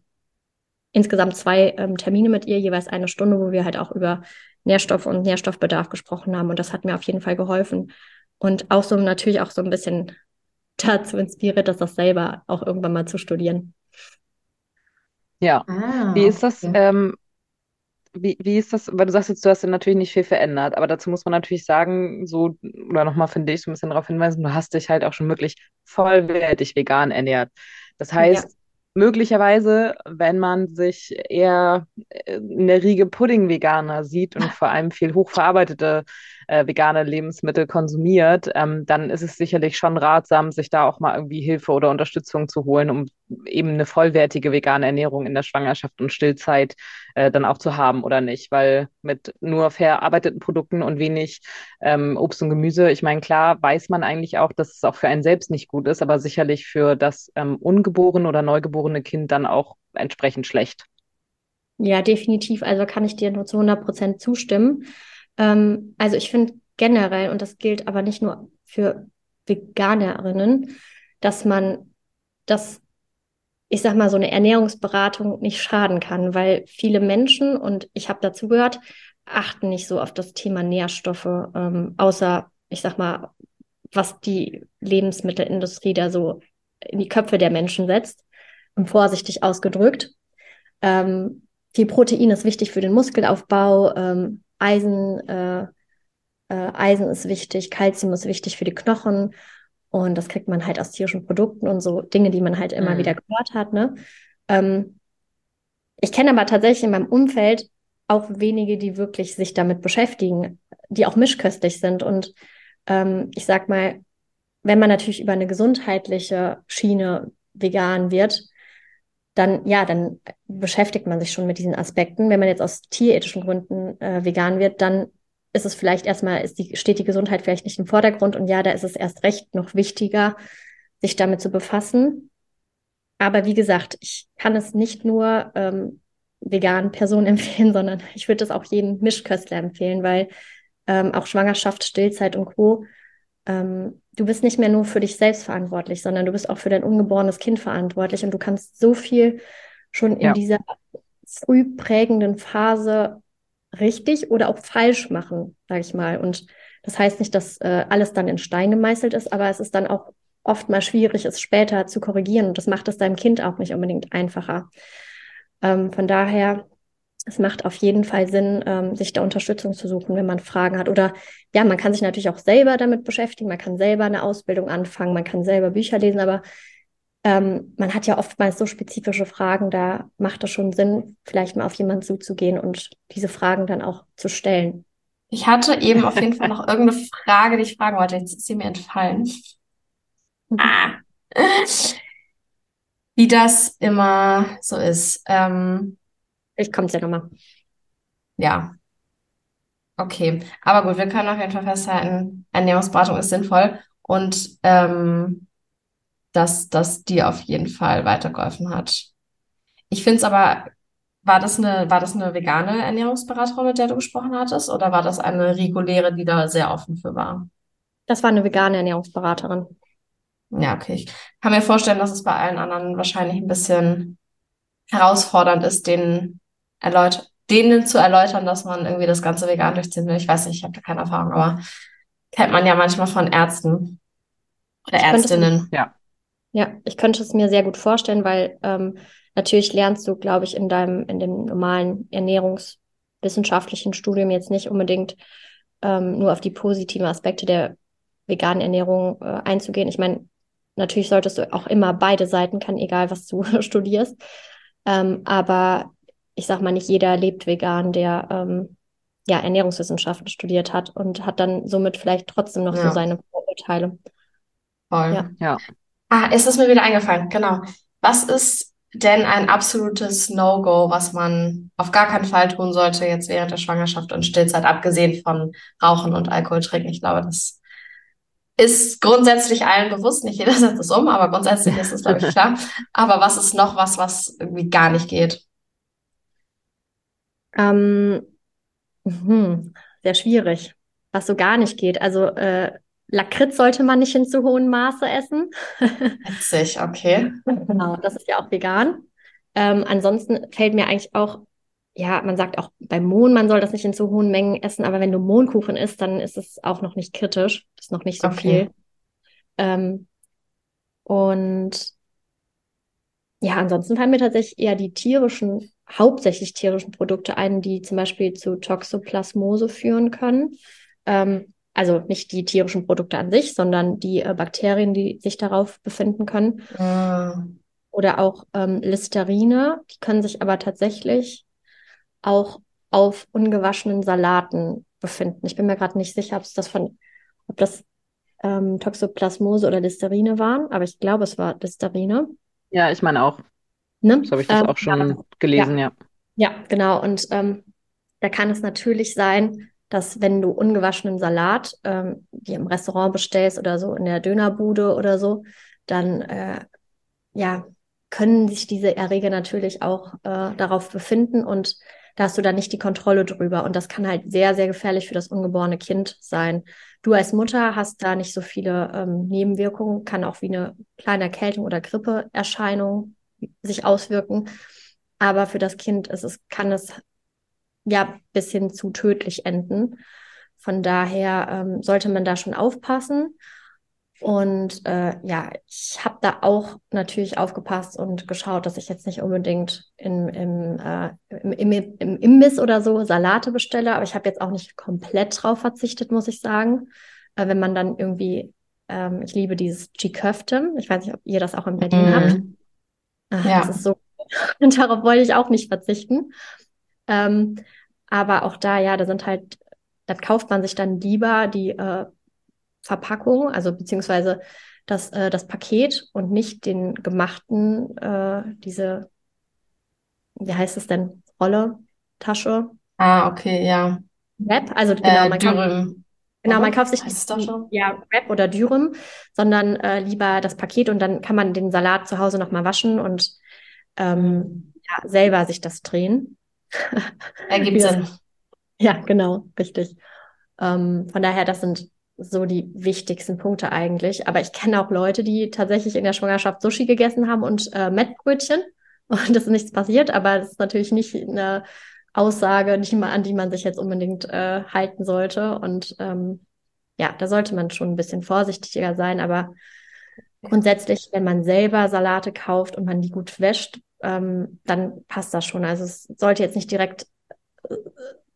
insgesamt zwei ähm, Termine mit ihr, jeweils eine Stunde, wo wir halt auch über Nährstoff und Nährstoffbedarf gesprochen haben. Und das hat mir auf jeden Fall geholfen, und auch so natürlich auch so ein bisschen dazu inspiriert, dass das selber auch irgendwann mal zu studieren. Ja. Ah, wie ist das? Okay. Ähm, wie, wie ist das? Weil du sagst jetzt, du hast ja natürlich nicht viel verändert, aber dazu muss man natürlich sagen, so, oder nochmal finde ich so ein bisschen darauf hinweisen, du hast dich halt auch schon wirklich vollwertig vegan ernährt. Das heißt, ja. möglicherweise, wenn man sich eher in der Riege Pudding-Veganer sieht und *laughs* vor allem viel hochverarbeitete äh, vegane Lebensmittel konsumiert, ähm, dann ist es sicherlich schon ratsam, sich da auch mal irgendwie Hilfe oder Unterstützung zu holen, um eben eine vollwertige vegane Ernährung in der Schwangerschaft und Stillzeit äh, dann auch zu haben oder nicht. Weil mit nur verarbeiteten Produkten und wenig ähm, Obst und Gemüse, ich meine, klar weiß man eigentlich auch, dass es auch für einen selbst nicht gut ist, aber sicherlich für das ähm, ungeborene oder neugeborene Kind dann auch entsprechend schlecht. Ja, definitiv. Also kann ich dir nur zu 100 Prozent zustimmen. Ähm, also ich finde generell, und das gilt aber nicht nur für Veganerinnen, dass man das, ich sag mal, so eine Ernährungsberatung nicht schaden kann, weil viele Menschen, und ich habe dazu gehört, achten nicht so auf das Thema Nährstoffe, ähm, außer, ich sag mal, was die Lebensmittelindustrie da so in die Köpfe der Menschen setzt, vorsichtig ausgedrückt. Ähm, viel Protein ist wichtig für den Muskelaufbau, ähm, Eisen, äh, äh, Eisen ist wichtig, Kalzium ist wichtig für die Knochen. Und das kriegt man halt aus tierischen Produkten und so Dinge, die man halt immer mhm. wieder gehört hat. Ne? Ähm, ich kenne aber tatsächlich in meinem Umfeld auch wenige, die wirklich sich damit beschäftigen, die auch mischköstlich sind. Und ähm, ich sag mal, wenn man natürlich über eine gesundheitliche Schiene vegan wird, dann ja, dann beschäftigt man sich schon mit diesen Aspekten. Wenn man jetzt aus tierethischen Gründen äh, vegan wird, dann ist es vielleicht erstmal, ist die, steht die Gesundheit vielleicht nicht im Vordergrund und ja, da ist es erst recht noch wichtiger, sich damit zu befassen. Aber wie gesagt, ich kann es nicht nur ähm, veganen Personen *laughs* empfehlen, sondern ich würde es auch jedem Mischköstler empfehlen, weil ähm, auch Schwangerschaft, Stillzeit und Co. Ähm, du bist nicht mehr nur für dich selbst verantwortlich, sondern du bist auch für dein ungeborenes Kind verantwortlich und du kannst so viel schon in ja. dieser früh prägenden Phase richtig oder auch falsch machen, sage ich mal. Und das heißt nicht, dass äh, alles dann in Stein gemeißelt ist, aber es ist dann auch oft mal schwierig, es später zu korrigieren. Und das macht es deinem Kind auch nicht unbedingt einfacher. Ähm, von daher es macht auf jeden Fall Sinn, ähm, sich da Unterstützung zu suchen, wenn man Fragen hat. Oder ja, man kann sich natürlich auch selber damit beschäftigen, man kann selber eine Ausbildung anfangen, man kann selber Bücher lesen, aber ähm, man hat ja oftmals so spezifische Fragen, da macht es schon Sinn, vielleicht mal auf jemanden zuzugehen und diese Fragen dann auch zu stellen. Ich hatte eben auf jeden Fall noch *laughs* irgendeine Frage, die ich fragen wollte. Jetzt ist sie mir entfallen. Mhm. Ah. wie das immer so ist. Ähm, ich komme ja nochmal. Ja. Okay. Aber gut, wir können auf jeden Fall festhalten, Ernährungsberatung ist sinnvoll und ähm, dass das dir auf jeden Fall weitergeholfen hat. Ich finde es aber, war das eine, war das eine vegane Ernährungsberaterin, mit der du gesprochen hattest, oder war das eine reguläre, die da sehr offen für war? Das war eine vegane Ernährungsberaterin. Ja, okay. Ich kann mir vorstellen, dass es bei allen anderen wahrscheinlich ein bisschen herausfordernd ist, denen, erläut denen zu erläutern, dass man irgendwie das Ganze vegan durchziehen will. Ich weiß nicht, ich habe da keine Erfahrung, aber kennt man ja manchmal von Ärzten oder Ärztinnen. ja. Ja, ich könnte es mir sehr gut vorstellen, weil ähm, natürlich lernst du, glaube ich, in deinem, in dem normalen ernährungswissenschaftlichen Studium jetzt nicht unbedingt ähm, nur auf die positiven Aspekte der veganen Ernährung äh, einzugehen. Ich meine, natürlich solltest du auch immer beide Seiten kann, egal was du *laughs* studierst. Ähm, aber ich sag mal, nicht jeder lebt vegan, der ähm, ja Ernährungswissenschaften studiert hat und hat dann somit vielleicht trotzdem noch ja. so seine Vorurteile. Voll. Ja. ja. Ah, ist es mir wieder eingefallen, genau. Was ist denn ein absolutes No-Go, was man auf gar keinen Fall tun sollte, jetzt während der Schwangerschaft und Stillzeit, abgesehen von Rauchen und Alkohol trinken? Ich glaube, das ist grundsätzlich allen bewusst. Nicht jeder setzt es um, aber grundsätzlich ist es, glaube ich, *laughs* klar. Aber was ist noch was, was irgendwie gar nicht geht? Ähm, mh, sehr schwierig, was so gar nicht geht. Also äh, Lakritz sollte man nicht in zu hohem Maße essen. *laughs* Witzig, okay. Genau, das ist ja auch vegan. Ähm, ansonsten fällt mir eigentlich auch, ja, man sagt auch beim Mohn, man soll das nicht in zu hohen Mengen essen, aber wenn du Mohnkuchen isst, dann ist es auch noch nicht kritisch. Das ist noch nicht so okay. viel. Ähm, und ja, ansonsten fallen mir tatsächlich eher die tierischen, hauptsächlich tierischen Produkte ein, die zum Beispiel zu Toxoplasmose führen können. Ähm, also nicht die tierischen Produkte an sich, sondern die äh, Bakterien, die sich darauf befinden können. Ah. Oder auch ähm, Listerine, die können sich aber tatsächlich auch auf ungewaschenen Salaten befinden. Ich bin mir gerade nicht sicher, ob es das von, ob das ähm, Toxoplasmose oder Listerine waren, aber ich glaube, es war Listerine. Ja, ich meine auch. Ne? So habe ich das ähm, auch schon ja. gelesen, ja. ja. Ja, genau. Und ähm, da kann es natürlich sein, dass wenn du ungewaschenen Salat ähm, dir im Restaurant bestellst oder so in der Dönerbude oder so, dann äh, ja können sich diese Erreger natürlich auch äh, darauf befinden und da hast du dann nicht die Kontrolle drüber und das kann halt sehr sehr gefährlich für das ungeborene Kind sein. Du als Mutter hast da nicht so viele ähm, Nebenwirkungen, kann auch wie eine kleine Erkältung oder Grippeerscheinung sich auswirken. Aber für das Kind ist es, kann es ja bis hin zu tödlich enden. Von daher ähm, sollte man da schon aufpassen. Und äh, ja, ich habe da auch natürlich aufgepasst und geschaut, dass ich jetzt nicht unbedingt in, im, äh, im, im, im Imbiss oder so Salate bestelle, aber ich habe jetzt auch nicht komplett drauf verzichtet, muss ich sagen. Äh, wenn man dann irgendwie, ähm, ich liebe dieses G-Köfte, ich weiß nicht, ob ihr das auch in Berlin mm. habt. Ach, ja. Das ist so, *laughs* und darauf wollte ich auch nicht verzichten. Ähm, aber auch da, ja, da sind halt, da kauft man sich dann lieber die äh, Verpackung, also beziehungsweise das, äh, das Paket und nicht den gemachten, äh, diese, wie heißt es denn, Rolle, Tasche. Ah, okay, ja. Wrap, also genau, äh, man kauft, genau, man kauft sich ja Wrap oder Dürüm, sondern äh, lieber das Paket und dann kann man den Salat zu Hause nochmal waschen und ähm, mhm. ja, selber sich das drehen. *laughs* Ergibt Sinn. *laughs* Ja, genau, richtig. Ähm, von daher, das sind so die wichtigsten Punkte eigentlich. Aber ich kenne auch Leute, die tatsächlich in der Schwangerschaft Sushi gegessen haben und äh, Mettbrötchen *laughs* und das ist nichts passiert, aber das ist natürlich nicht eine Aussage, die man, an die man sich jetzt unbedingt äh, halten sollte. Und ähm, ja, da sollte man schon ein bisschen vorsichtiger sein. Aber grundsätzlich, wenn man selber Salate kauft und man die gut wäscht, ähm, dann passt das schon. Also es sollte jetzt nicht direkt äh,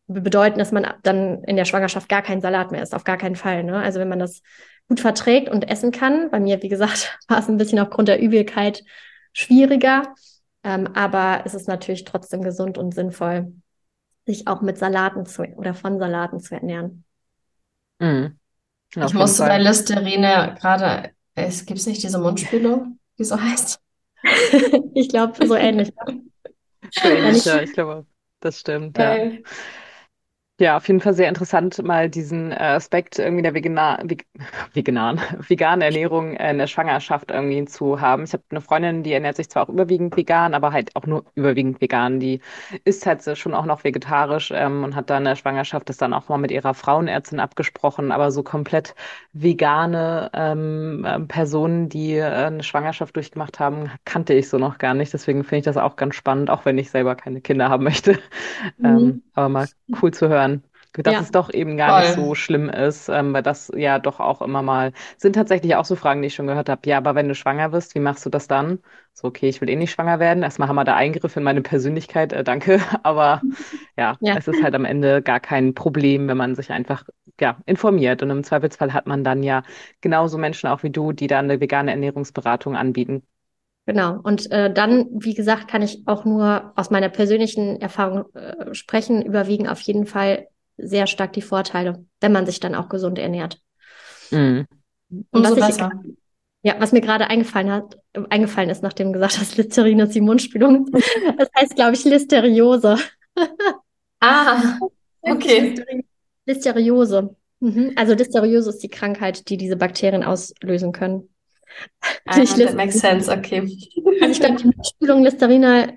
bedeuten, dass man dann in der Schwangerschaft gar keinen Salat mehr isst, auf gar keinen Fall. Ne? Also wenn man das gut verträgt und essen kann, bei mir, wie gesagt, *laughs* war es ein bisschen aufgrund der Übelkeit schwieriger, ähm, aber es ist natürlich trotzdem gesund und sinnvoll, sich auch mit Salaten zu oder von Salaten zu ernähren. Mhm. Ich musste bei Listerine gerade, es gibt nicht diese Mundspülung, die so heißt. *laughs* ich glaube, so ähnlich. *laughs* So ähnlich, ja, ich glaube, das stimmt. Ja. Ja, auf jeden Fall sehr interessant, mal diesen äh, Aspekt irgendwie der Vegana Veg *laughs* Veganan, veganen *laughs* Ernährung in der Schwangerschaft irgendwie zu haben. Ich habe eine Freundin, die ernährt sich zwar auch überwiegend vegan, aber halt auch nur überwiegend vegan. Die isst halt schon auch noch vegetarisch ähm, und hat dann in der Schwangerschaft das dann auch mal mit ihrer Frauenärztin abgesprochen. Aber so komplett vegane ähm, äh, Personen, die äh, eine Schwangerschaft durchgemacht haben, kannte ich so noch gar nicht. Deswegen finde ich das auch ganz spannend, auch wenn ich selber keine Kinder haben möchte. *laughs* Mhm. Ähm, aber mal cool zu hören dass ja. es doch eben gar Voll. nicht so schlimm ist, ähm, weil das ja doch auch immer mal sind tatsächlich auch so Fragen, die ich schon gehört habe. Ja, aber wenn du schwanger wirst, wie machst du das dann? So, okay, ich will eh nicht schwanger werden. Erstmal haben wir da Eingriff in meine Persönlichkeit, äh, danke. *laughs* Aber ja, ja, es ist halt am Ende gar kein Problem, wenn man sich einfach ja, informiert. Und im Zweifelsfall hat man dann ja genauso Menschen auch wie du, die da eine vegane Ernährungsberatung anbieten. Genau. Und äh, dann, wie gesagt, kann ich auch nur aus meiner persönlichen Erfahrung äh, sprechen, überwiegen auf jeden Fall sehr stark die Vorteile, wenn man sich dann auch gesund ernährt. Mhm. Und Umso was besser. Ich, ja, was mir gerade eingefallen hat, eingefallen ist, nachdem du gesagt hast, Listerin ist die Mundspülung. *laughs* Das heißt, glaube ich, Listeriose. ah, *laughs* okay. Listeriose. Mhm. Also Listeriose ist die Krankheit, die diese Bakterien auslösen können. Ah, that makes sense, okay. Also ich glaube, die Mundspülung Listerine,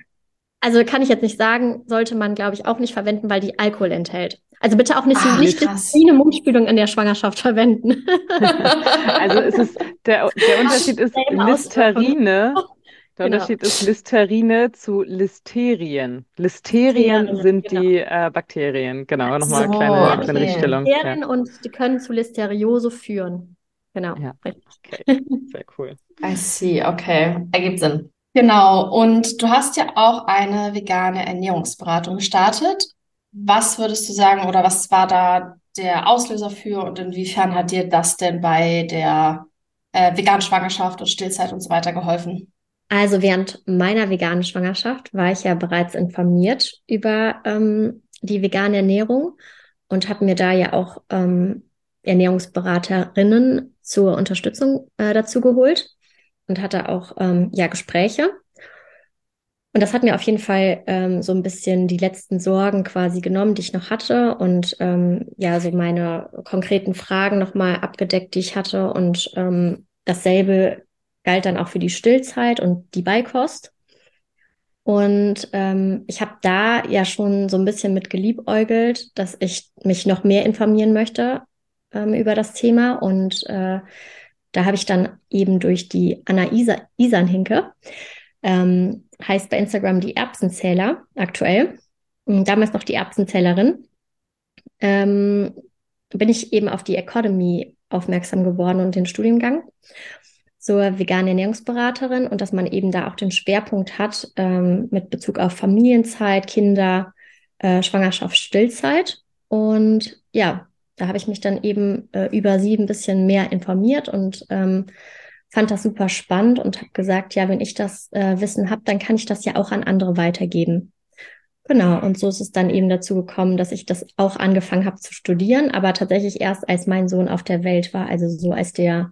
also kann ich jetzt nicht sagen, sollte man, glaube ich, auch nicht verwenden, weil die Alkohol enthält. Also bitte auch nicht, ah, nicht eine Mundspülung in der Schwangerschaft verwenden. *laughs* also es ist, der, der Unterschied ist Listerine. Der genau. Unterschied ist Listerine zu Listerien. Listerien Listerien sind genau. die äh, Bakterien. Genau, nochmal so, eine kleine, kleine Richtigstellung. Listerien ja. und die können zu Listeriose führen. Genau. Ja. Okay. *laughs* Sehr cool. I see, okay. Ergibt Sinn. Genau. Und du hast ja auch eine vegane Ernährungsberatung gestartet. Was würdest du sagen oder was war da der Auslöser für und inwiefern hat dir das denn bei der äh, veganen Schwangerschaft und Stillzeit und so weiter geholfen? Also während meiner veganen Schwangerschaft war ich ja bereits informiert über ähm, die vegane Ernährung und habe mir da ja auch ähm, Ernährungsberaterinnen zur Unterstützung äh, dazu geholt und hatte auch ähm, ja Gespräche und das hat mir auf jeden Fall ähm, so ein bisschen die letzten Sorgen quasi genommen, die ich noch hatte und ähm, ja, so meine konkreten Fragen nochmal abgedeckt, die ich hatte. Und ähm, dasselbe galt dann auch für die Stillzeit und die Beikost. Und ähm, ich habe da ja schon so ein bisschen mit geliebäugelt, dass ich mich noch mehr informieren möchte ähm, über das Thema. Und äh, da habe ich dann eben durch die Anna Isa Isanhinke ähm, heißt bei Instagram die Erbsenzähler aktuell. Damals noch die Erbsenzählerin. Ähm, bin ich eben auf die Academy aufmerksam geworden und den Studiengang zur veganen Ernährungsberaterin und dass man eben da auch den Schwerpunkt hat ähm, mit Bezug auf Familienzeit, Kinder, äh, Schwangerschaft, Stillzeit. Und ja, da habe ich mich dann eben äh, über sie ein bisschen mehr informiert und ähm, fand das super spannend und habe gesagt, ja, wenn ich das äh, Wissen habe, dann kann ich das ja auch an andere weitergeben. Genau, und so ist es dann eben dazu gekommen, dass ich das auch angefangen habe zu studieren, aber tatsächlich erst als mein Sohn auf der Welt war, also so als der,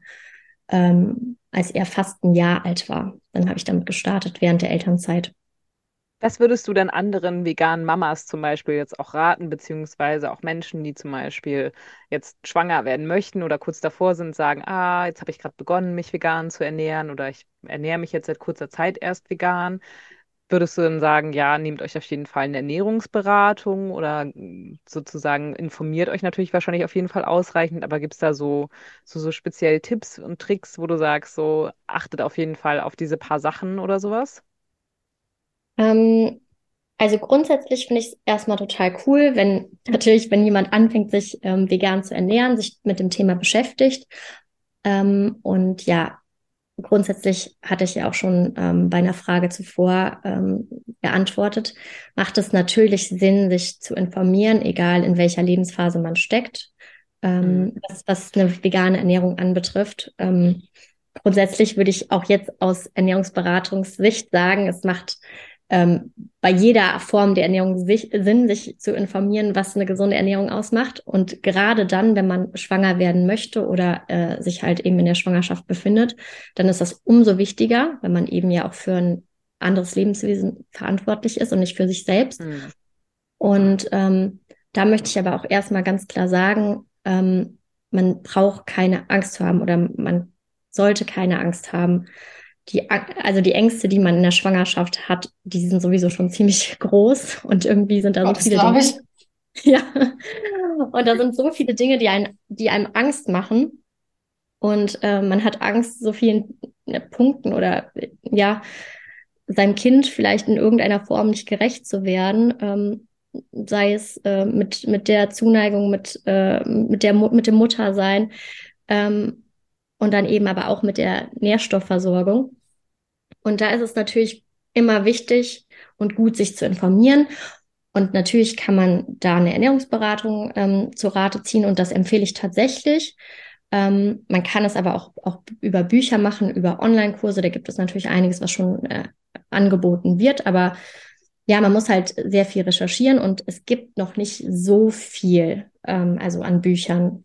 ähm, als er fast ein Jahr alt war. Dann habe ich damit gestartet während der Elternzeit. Was würdest du denn anderen veganen Mamas zum Beispiel jetzt auch raten, beziehungsweise auch Menschen, die zum Beispiel jetzt schwanger werden möchten oder kurz davor sind, sagen, ah, jetzt habe ich gerade begonnen, mich vegan zu ernähren oder ich ernähre mich jetzt seit kurzer Zeit erst vegan. Würdest du dann sagen, ja, nehmt euch auf jeden Fall eine Ernährungsberatung oder hm, sozusagen informiert euch natürlich wahrscheinlich auf jeden Fall ausreichend, aber gibt es da so, so, so speziell Tipps und Tricks, wo du sagst, so achtet auf jeden Fall auf diese paar Sachen oder sowas? Ähm, also grundsätzlich finde ich es erstmal total cool, wenn natürlich, wenn jemand anfängt, sich ähm, vegan zu ernähren, sich mit dem Thema beschäftigt. Ähm, und ja, grundsätzlich hatte ich ja auch schon ähm, bei einer Frage zuvor ähm, geantwortet, macht es natürlich Sinn, sich zu informieren, egal in welcher Lebensphase man steckt, ähm, mhm. was, was eine vegane Ernährung anbetrifft. Ähm, grundsätzlich würde ich auch jetzt aus Ernährungsberatungssicht sagen, es macht ähm, bei jeder Form der Ernährung sich, Sinn, sich zu informieren, was eine gesunde Ernährung ausmacht. Und gerade dann, wenn man schwanger werden möchte oder äh, sich halt eben in der Schwangerschaft befindet, dann ist das umso wichtiger, wenn man eben ja auch für ein anderes Lebenswesen verantwortlich ist und nicht für sich selbst. Mhm. Und ähm, da möchte ich aber auch erstmal ganz klar sagen, ähm, man braucht keine Angst zu haben oder man sollte keine Angst haben, die, also die Ängste, die man in der Schwangerschaft hat, die sind sowieso schon ziemlich *laughs* groß und irgendwie sind da so viele Dinge. Ich. *laughs* Ja. Und da sind so viele Dinge, die einen, die einem Angst machen. Und äh, man hat Angst, so vielen äh, Punkten oder ja, seinem Kind vielleicht in irgendeiner Form nicht gerecht zu werden. Ähm, sei es äh, mit, mit der Zuneigung, mit, äh, mit, der, mit dem Muttersein. Ähm, und dann eben aber auch mit der Nährstoffversorgung. Und da ist es natürlich immer wichtig und gut, sich zu informieren. Und natürlich kann man da eine Ernährungsberatung ähm, zu Rate ziehen und das empfehle ich tatsächlich. Ähm, man kann es aber auch, auch über Bücher machen, über Online-Kurse. Da gibt es natürlich einiges, was schon äh, angeboten wird. Aber ja, man muss halt sehr viel recherchieren und es gibt noch nicht so viel, ähm, also an Büchern.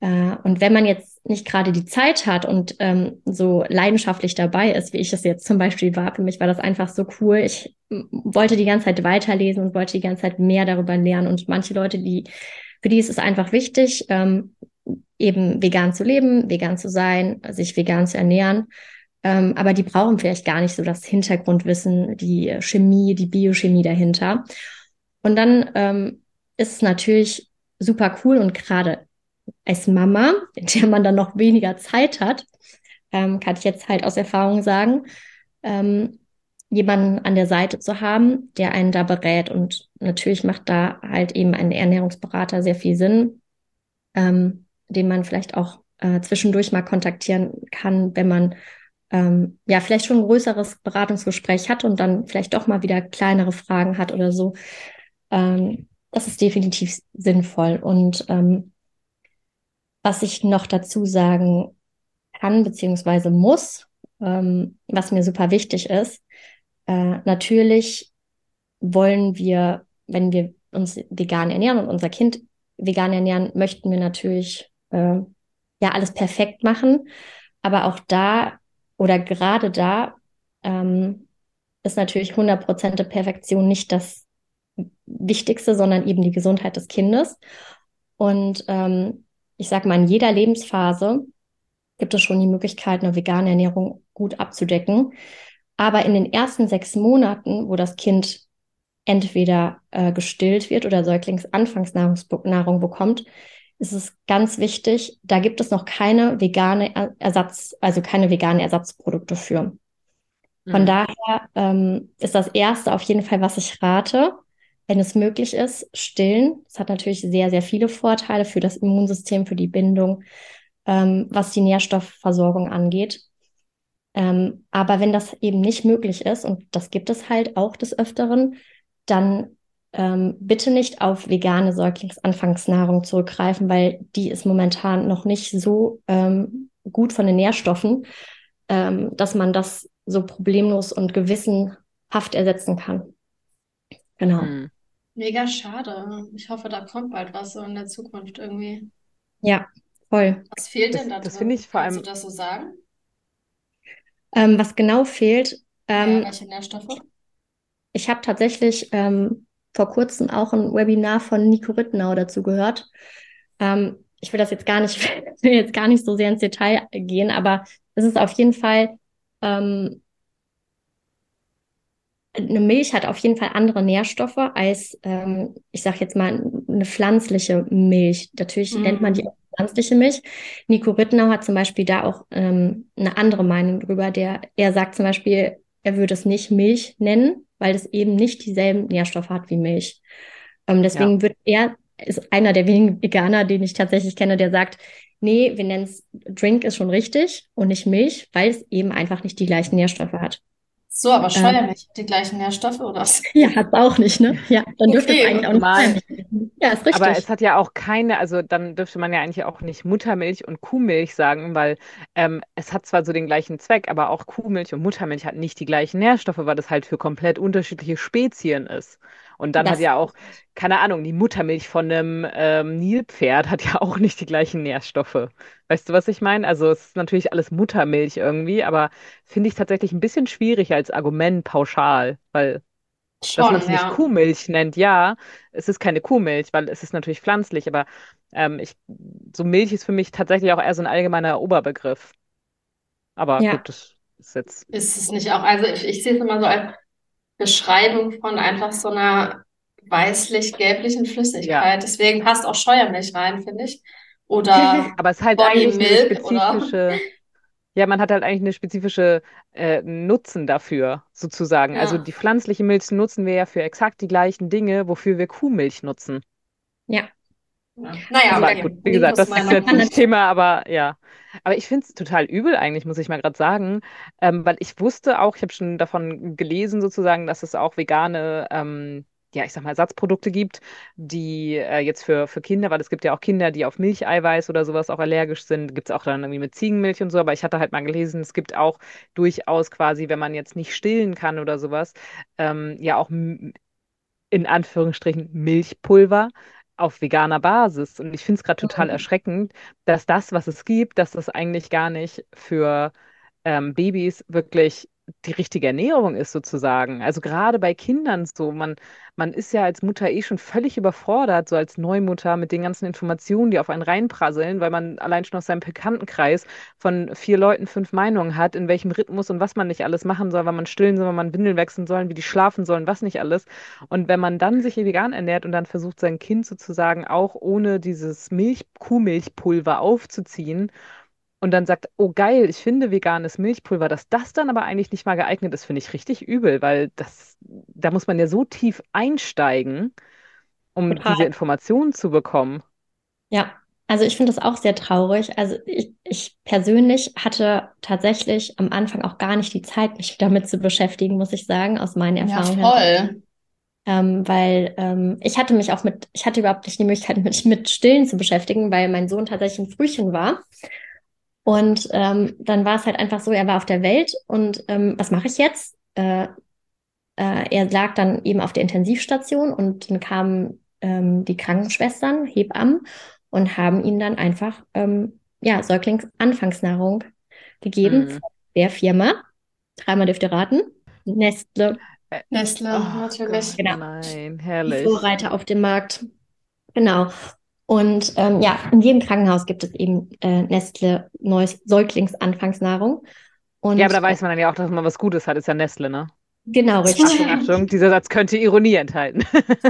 Äh, und wenn man jetzt nicht gerade die Zeit hat und ähm, so leidenschaftlich dabei ist, wie ich es jetzt zum Beispiel war, für mich war das einfach so cool. Ich wollte die ganze Zeit weiterlesen und wollte die ganze Zeit mehr darüber lernen. Und manche Leute, die, für die ist es einfach wichtig, ähm, eben vegan zu leben, vegan zu sein, sich vegan zu ernähren. Ähm, aber die brauchen vielleicht gar nicht so das Hintergrundwissen, die Chemie, die Biochemie dahinter. Und dann ähm, ist es natürlich super cool und gerade als Mama, in der man dann noch weniger Zeit hat, ähm, kann ich jetzt halt aus Erfahrung sagen, ähm, jemanden an der Seite zu haben, der einen da berät. Und natürlich macht da halt eben ein Ernährungsberater sehr viel Sinn, ähm, den man vielleicht auch äh, zwischendurch mal kontaktieren kann, wenn man ähm, ja vielleicht schon ein größeres Beratungsgespräch hat und dann vielleicht doch mal wieder kleinere Fragen hat oder so. Ähm, das ist definitiv sinnvoll. Und ähm, was ich noch dazu sagen kann beziehungsweise muss, ähm, was mir super wichtig ist, äh, natürlich wollen wir, wenn wir uns vegan ernähren und unser Kind vegan ernähren, möchten wir natürlich äh, ja alles perfekt machen. Aber auch da oder gerade da ähm, ist natürlich 100% Perfektion nicht das Wichtigste, sondern eben die Gesundheit des Kindes. Und ähm, ich sage mal, in jeder Lebensphase gibt es schon die Möglichkeit, eine vegane Ernährung gut abzudecken. Aber in den ersten sechs Monaten, wo das Kind entweder äh, gestillt wird oder Säuglingsanfangsnahrung bekommt, ist es ganz wichtig, da gibt es noch keine vegane Ersatz, also keine veganen Ersatzprodukte für. Von mhm. daher ähm, ist das erste auf jeden Fall, was ich rate, wenn es möglich ist, stillen. Das hat natürlich sehr, sehr viele Vorteile für das Immunsystem, für die Bindung, ähm, was die Nährstoffversorgung angeht. Ähm, aber wenn das eben nicht möglich ist, und das gibt es halt auch des Öfteren, dann ähm, bitte nicht auf vegane Säuglingsanfangsnahrung zurückgreifen, weil die ist momentan noch nicht so ähm, gut von den Nährstoffen, ähm, dass man das so problemlos und gewissenhaft ersetzen kann. Genau. Hm. Mega schade. Ich hoffe, da kommt bald was so in der Zukunft irgendwie. Ja, voll. Was fehlt denn da Das finde ich vor allem. Kannst du das so sagen? Ähm, was genau fehlt? Ähm, ja, welche Nährstoffe? Ich habe tatsächlich ähm, vor kurzem auch ein Webinar von Nico Rittenau dazu gehört. Ähm, ich will das jetzt gar nicht, *laughs* will jetzt gar nicht so sehr ins Detail gehen, aber es ist auf jeden Fall ähm, eine Milch hat auf jeden Fall andere Nährstoffe als, ähm, ich sage jetzt mal, eine pflanzliche Milch. Natürlich mhm. nennt man die auch pflanzliche Milch. Nico Rittenau hat zum Beispiel da auch ähm, eine andere Meinung drüber. Der, er sagt zum Beispiel, er würde es nicht Milch nennen, weil es eben nicht dieselben Nährstoffe hat wie Milch. Ähm, deswegen ja. wird er, ist einer der wenigen Veganer, den ich tatsächlich kenne, der sagt, nee, wir nennen es Drink ist schon richtig und nicht Milch, weil es eben einfach nicht die gleichen Nährstoffe hat. So, aber Scheuermilch ähm, die gleichen Nährstoffe oder was? *laughs* Ja, hat es auch nicht, ne? Ja, dann dürfte okay, es eigentlich auch nicht Ja, ist richtig. Aber es hat ja auch keine, also dann dürfte man ja eigentlich auch nicht Muttermilch und Kuhmilch sagen, weil ähm, es hat zwar so den gleichen Zweck, aber auch Kuhmilch und Muttermilch hat nicht die gleichen Nährstoffe, weil das halt für komplett unterschiedliche Spezien ist. Und dann das hat ja auch, keine Ahnung, die Muttermilch von einem ähm, Nilpferd hat ja auch nicht die gleichen Nährstoffe. Weißt du, was ich meine? Also es ist natürlich alles Muttermilch irgendwie, aber finde ich tatsächlich ein bisschen schwierig als Argument pauschal, weil Schon, dass man es ja. nicht Kuhmilch nennt, ja, es ist keine Kuhmilch, weil es ist natürlich pflanzlich, aber ähm, ich, so Milch ist für mich tatsächlich auch eher so ein allgemeiner Oberbegriff. Aber ja. gut, das ist jetzt. Ist es nicht auch, also ich, ich sehe es immer so als Beschreibung von einfach so einer weißlich-gelblichen Flüssigkeit. Ja. Deswegen passt auch Scheuermilch rein, finde ich. Oder *laughs* Aber es ist halt eigentlich eine spezifische. Oder? Ja, man hat halt eigentlich eine spezifische äh, Nutzen dafür, sozusagen. Ja. Also die pflanzliche Milch nutzen wir ja für exakt die gleichen Dinge, wofür wir Kuhmilch nutzen. Ja. Ja. Naja, aber okay. gut, wie gesagt, das ist jetzt nicht Thema, aber ja. Aber ich finde es total übel eigentlich, muss ich mal gerade sagen, ähm, weil ich wusste auch, ich habe schon davon gelesen sozusagen, dass es auch vegane ähm, ja, ich sag mal, Ersatzprodukte gibt, die äh, jetzt für, für Kinder, weil es gibt ja auch Kinder, die auf Milcheiweiß oder sowas auch allergisch sind, gibt es auch dann irgendwie mit Ziegenmilch und so, aber ich hatte halt mal gelesen, es gibt auch durchaus quasi, wenn man jetzt nicht stillen kann oder sowas, ähm, ja auch in Anführungsstrichen Milchpulver auf veganer Basis. Und ich finde es gerade total mhm. erschreckend, dass das, was es gibt, dass das eigentlich gar nicht für ähm, Babys wirklich die richtige Ernährung ist sozusagen. Also gerade bei Kindern so, man, man ist ja als Mutter eh schon völlig überfordert, so als Neumutter mit den ganzen Informationen, die auf einen reinprasseln, weil man allein schon aus seinem Bekanntenkreis von vier Leuten fünf Meinungen hat, in welchem Rhythmus und was man nicht alles machen soll, wann man stillen soll, wann man Windeln wechseln soll, wie die schlafen sollen, was nicht alles. Und wenn man dann sich vegan ernährt und dann versucht, sein Kind sozusagen auch ohne dieses Milch, Kuhmilchpulver aufzuziehen, und dann sagt, oh geil, ich finde veganes Milchpulver, dass das dann aber eigentlich nicht mal geeignet ist, finde ich richtig übel, weil das, da muss man ja so tief einsteigen, um Total. diese Informationen zu bekommen. Ja, also ich finde das auch sehr traurig. Also ich, ich persönlich hatte tatsächlich am Anfang auch gar nicht die Zeit, mich damit zu beschäftigen, muss ich sagen, aus meinen Erfahrungen. Ja, voll. Ähm, weil ähm, ich hatte mich auch mit, ich hatte überhaupt nicht die Möglichkeit, mich mit Stillen zu beschäftigen, weil mein Sohn tatsächlich ein Frühchen war. Und ähm, dann war es halt einfach so, er war auf der Welt und ähm, was mache ich jetzt? Äh, äh, er lag dann eben auf der Intensivstation und dann kamen ähm, die Krankenschwestern, Hebammen und haben ihm dann einfach ähm, ja, Säuglingsanfangsnahrung gegeben mhm. der Firma. Dreimal dürft ihr raten. Nestle. Nestle, oh, natürlich. Genau. Nein, herrlich. Vorreiter auf dem Markt. Genau. Und ähm, ja, in jedem Krankenhaus gibt es eben äh, Nestle neues Säuglingsanfangsnahrung. Und, ja, aber da weiß man dann ja auch, dass man was Gutes hat, ist ja Nestle, ne? Genau, *laughs* richtig. Achtung, Achtung, dieser Satz könnte Ironie enthalten.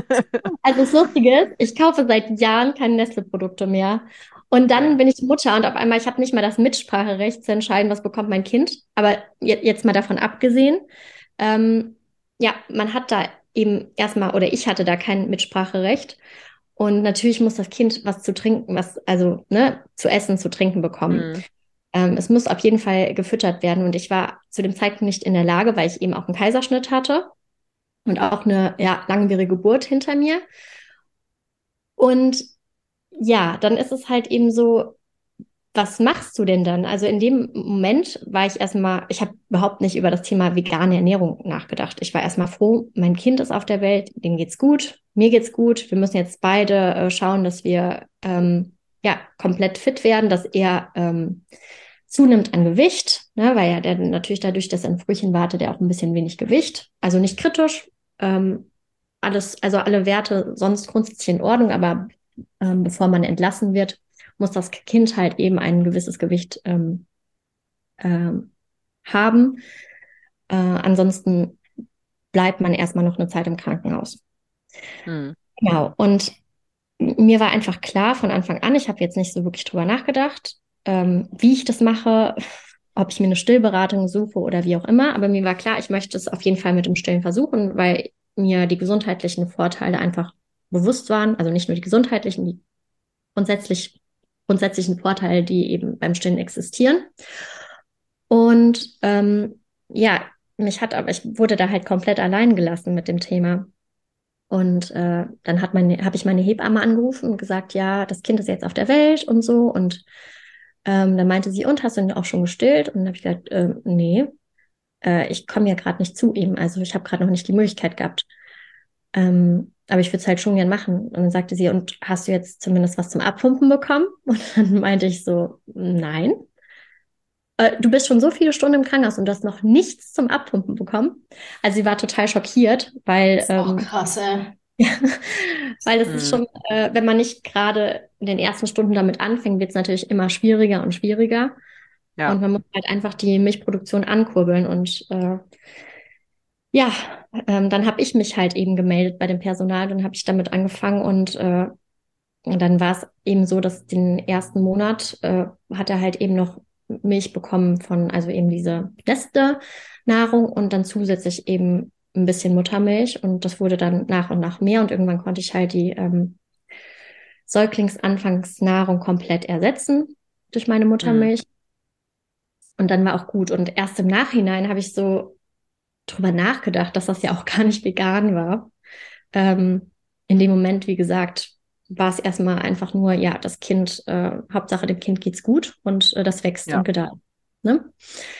*laughs* also das Lustige ist, ich kaufe seit Jahren keine Nestle-Produkte mehr. Und dann bin ich Mutter und auf einmal, ich habe nicht mal das Mitspracherecht zu entscheiden, was bekommt mein Kind. Aber jetzt mal davon abgesehen, ähm, ja, man hat da eben erstmal, oder ich hatte da kein Mitspracherecht. Und natürlich muss das Kind was zu trinken, was, also, ne, zu essen, zu trinken bekommen. Mhm. Ähm, es muss auf jeden Fall gefüttert werden. Und ich war zu dem Zeitpunkt nicht in der Lage, weil ich eben auch einen Kaiserschnitt hatte und auch eine ja, langwierige Geburt hinter mir. Und ja, dann ist es halt eben so, was machst du denn dann? Also in dem Moment war ich erstmal, ich habe überhaupt nicht über das Thema vegane Ernährung nachgedacht. Ich war erstmal froh, mein Kind ist auf der Welt, dem geht's gut, mir geht's gut. Wir müssen jetzt beide äh, schauen, dass wir ähm, ja komplett fit werden, dass er ähm, zunimmt an Gewicht, ne, weil ja der natürlich dadurch, dass er ein Frühchen wartet, der auch ein bisschen wenig Gewicht. Also nicht kritisch. Ähm, alles, also alle Werte sonst grundsätzlich in Ordnung, aber ähm, bevor man entlassen wird, muss das Kind halt eben ein gewisses Gewicht ähm, ähm, haben. Äh, ansonsten bleibt man erstmal noch eine Zeit im Krankenhaus. Hm. Genau. Und mir war einfach klar von Anfang an, ich habe jetzt nicht so wirklich drüber nachgedacht, ähm, wie ich das mache, ob ich mir eine Stillberatung suche oder wie auch immer. Aber mir war klar, ich möchte es auf jeden Fall mit dem Stillen versuchen, weil mir die gesundheitlichen Vorteile einfach bewusst waren. Also nicht nur die gesundheitlichen, die grundsätzlich grundsätzlichen Vorteile, die eben beim Stillen existieren. Und ähm, ja, mich hat, aber ich wurde da halt komplett allein gelassen mit dem Thema. Und äh, dann hat meine, habe ich meine Hebamme angerufen und gesagt, ja, das Kind ist jetzt auf der Welt und so. Und ähm, dann meinte sie, und hast du ihn auch schon gestillt? Und dann habe ich gesagt, äh, nee, äh, ich komme ja gerade nicht zu ihm. Also ich habe gerade noch nicht die Möglichkeit gehabt. Ähm, aber ich würde es halt schon gern machen. Und dann sagte sie, und hast du jetzt zumindest was zum Abpumpen bekommen? *laughs* Und dann meinte ich so, nein. Äh, du bist schon so viele Stunden im Krankenhaus und du hast noch nichts zum Abpumpen bekommen. Also sie war total schockiert, weil. Das ist ähm, krass, ey. *laughs* weil das hm. ist schon, äh, wenn man nicht gerade in den ersten Stunden damit anfängt, wird es natürlich immer schwieriger und schwieriger. Ja. Und man muss halt einfach die Milchproduktion ankurbeln. Und äh, ja, ähm, dann habe ich mich halt eben gemeldet bei dem Personal, dann habe ich damit angefangen und, äh, und dann war es eben so, dass den ersten Monat äh, hat er halt eben noch Milch bekommen von, also eben diese beste Nahrung und dann zusätzlich eben ein bisschen Muttermilch und das wurde dann nach und nach mehr und irgendwann konnte ich halt die ähm, Säuglingsanfangsnahrung komplett ersetzen durch meine Muttermilch. Mhm. Und dann war auch gut. Und erst im Nachhinein habe ich so drüber nachgedacht, dass das ja auch gar nicht vegan war. Ähm, in dem Moment, wie gesagt, war es erstmal einfach nur, ja, das Kind, äh, Hauptsache dem Kind geht's gut und äh, das wächst ja. und gedeiht. Ne?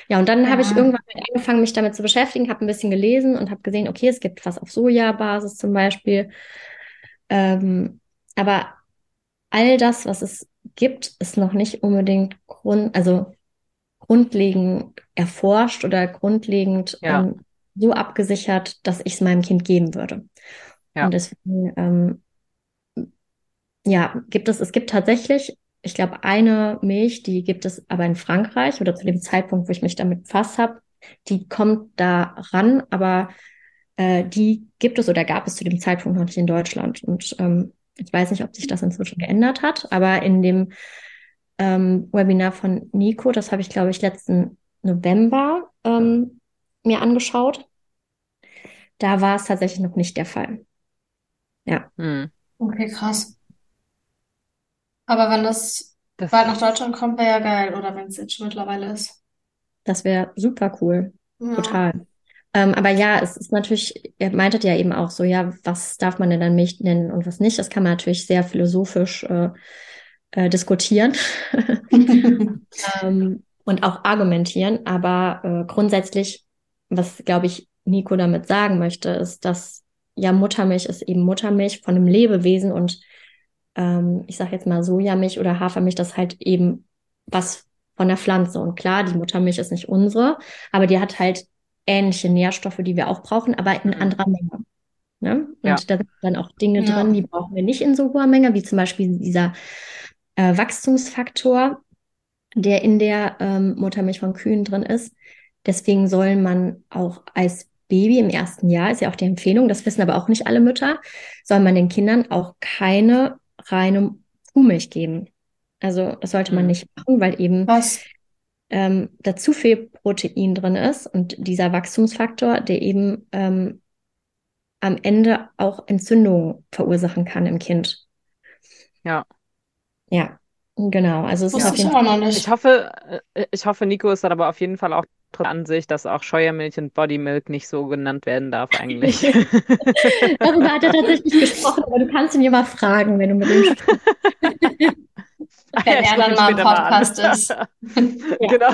Ja, und dann ja. habe ich irgendwann angefangen, mich damit zu beschäftigen, habe ein bisschen gelesen und habe gesehen, okay, es gibt was auf Sojabasis zum Beispiel. Ähm, aber all das, was es gibt, ist noch nicht unbedingt Grund, also grundlegend erforscht oder grundlegend ja. ähm, so abgesichert, dass ich es meinem Kind geben würde. Ja. Und deswegen ähm, ja, gibt es, es gibt tatsächlich, ich glaube, eine Milch, die gibt es aber in Frankreich oder zu dem Zeitpunkt, wo ich mich damit befasst habe, die kommt da ran, aber äh, die gibt es oder gab es zu dem Zeitpunkt noch nicht in Deutschland. Und ähm, ich weiß nicht, ob sich das inzwischen geändert hat, aber in dem ähm, Webinar von Nico, das habe ich, glaube ich, letzten November ähm, mir angeschaut. Da war es tatsächlich noch nicht der Fall. Ja. Hm. Okay, krass. Aber wenn das, das bald nach Deutschland kommt, wäre ja geil. Oder wenn es jetzt schon mittlerweile ist. Das wäre super cool. Ja. Total. Ähm, aber ja, es ist natürlich, ihr meintet ja eben auch so, ja, was darf man denn dann Milch nennen und was nicht? Das kann man natürlich sehr philosophisch äh, äh, diskutieren *laughs* ähm, und auch argumentieren. Aber äh, grundsätzlich, was glaube ich Nico damit sagen möchte, ist, dass ja Muttermilch ist eben Muttermilch von einem Lebewesen und ähm, ich sage jetzt mal Sojamilch oder Hafermilch, das ist halt eben was von der Pflanze. Und klar, die Muttermilch ist nicht unsere, aber die hat halt ähnliche Nährstoffe, die wir auch brauchen, aber in mhm. anderer Menge. Ne? Und ja. da sind dann auch Dinge ja. drin, die brauchen wir nicht in so hoher Menge, wie zum Beispiel dieser äh, Wachstumsfaktor, der in der ähm, Muttermilch von Kühen drin ist. Deswegen soll man auch als Baby im ersten Jahr, ist ja auch die Empfehlung, das wissen aber auch nicht alle Mütter, soll man den Kindern auch keine reine Kuhmilch geben. Also das sollte man mhm. nicht machen, weil eben ähm, da zu viel Protein drin ist und dieser Wachstumsfaktor, der eben ähm, am Ende auch Entzündungen verursachen kann im Kind. Ja. Ja, genau. Also es das ist auf jeden Fall. Ich hoffe, äh, ich hoffe, Nico ist dann aber auf jeden Fall auch an sich, dass auch Scheuermilch und Bodymilk nicht so genannt werden darf eigentlich. *laughs* Darüber hat er tatsächlich gesprochen, aber du kannst ihn ja mal fragen, wenn du mit ihm sprichst. *laughs* wenn er dann mal im Podcast ist. *laughs* Genau.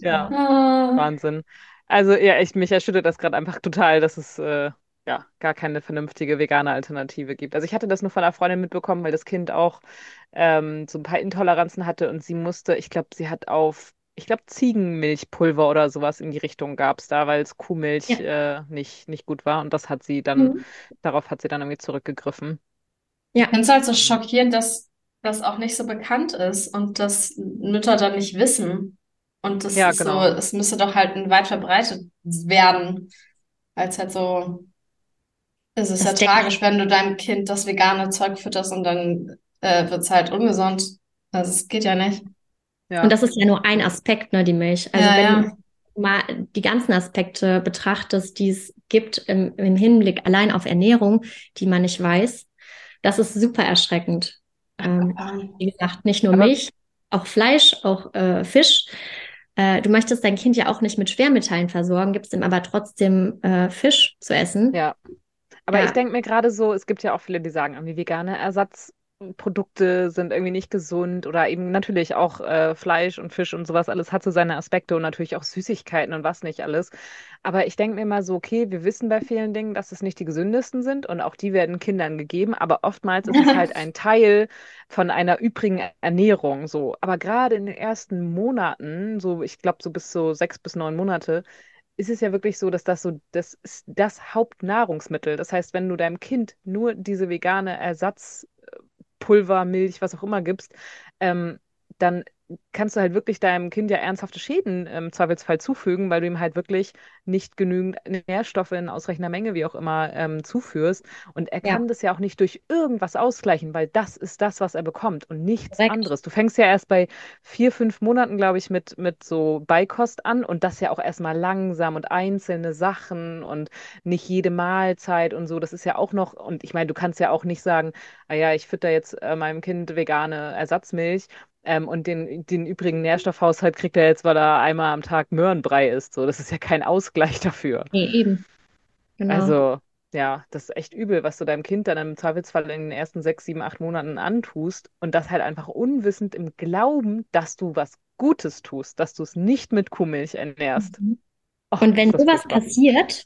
ja, ah. Wahnsinn. Also ja, echt, mich erschüttert das gerade einfach total, dass es äh, ja, gar keine vernünftige vegane Alternative gibt. Also ich hatte das nur von einer Freundin mitbekommen, weil das Kind auch ähm, so ein paar Intoleranzen hatte und sie musste, ich glaube, sie hat auf, ich glaube, Ziegenmilchpulver oder sowas in die Richtung gab es da, weil es Kuhmilch ja. äh, nicht, nicht gut war und das hat sie dann, mhm. darauf hat sie dann irgendwie zurückgegriffen. Ja, ich finde es halt so schockierend, dass das auch nicht so bekannt ist und dass Mütter dann nicht wissen. Und das ja, ist genau. so, es müsste doch halt weit verbreitet werden, weil es halt so es ist das ja tragisch, wenn du deinem Kind das vegane Zeug fütterst und dann äh, wird es halt ungesund. Also es geht ja nicht. Ja. Und das ist ja nur ein Aspekt, ne, die Milch. Also ja, wenn ja. du mal die ganzen Aspekte betrachtest, die es gibt im, im Hinblick allein auf Ernährung, die man nicht weiß, das ist super erschreckend. Ähm, wie gesagt, nicht nur Milch, auch Fleisch, auch äh, Fisch. äh, du möchtest dein Kind ja auch nicht mit Schwermetallen versorgen, gibst ihm aber trotzdem äh, Fisch zu essen. Ja. Aber ja. ich denke mir gerade so, es gibt ja auch viele, die sagen, irgendwie vegane Ersatz Produkte sind irgendwie nicht gesund oder eben natürlich auch äh, Fleisch und Fisch und sowas alles hat so seine Aspekte und natürlich auch Süßigkeiten und was nicht alles. Aber ich denke mir immer so, okay, wir wissen bei vielen Dingen, dass es nicht die gesündesten sind und auch die werden Kindern gegeben, aber oftmals ist es halt *laughs* ein Teil von einer übrigen Ernährung so. Aber gerade in den ersten Monaten, so ich glaube so bis so sechs bis neun Monate, ist es ja wirklich so, dass das so, das ist das Hauptnahrungsmittel. Das heißt, wenn du deinem Kind nur diese vegane Ersatz Pulver, Milch, was auch immer gibst, ähm, dann kannst du halt wirklich deinem Kind ja ernsthafte Schäden im Zweifelsfall zufügen, weil du ihm halt wirklich nicht genügend Nährstoffe in ausreichender Menge, wie auch immer, ähm, zuführst. Und er kann das ja auch nicht durch irgendwas ausgleichen, weil das ist das, was er bekommt und nichts Direkt. anderes. Du fängst ja erst bei vier, fünf Monaten, glaube ich, mit, mit so Beikost an und das ja auch erstmal langsam und einzelne Sachen und nicht jede Mahlzeit und so. Das ist ja auch noch, und ich meine, du kannst ja auch nicht sagen, ah ja, ich fütter jetzt äh, meinem Kind vegane Ersatzmilch ähm, und den, den übrigen Nährstoffhaushalt kriegt er jetzt, weil er einmal am Tag Möhrenbrei isst. So, das ist ja kein Ausgleich *laughs* dafür. Nee, eben. Genau. Also, ja, das ist echt übel, was du deinem Kind dann im Zweifelsfall in den ersten sechs, sieben, acht Monaten antust und das halt einfach unwissend im Glauben, dass du was Gutes tust, dass du es nicht mit Kuhmilch ernährst. Mhm. Och, und wenn sowas passiert,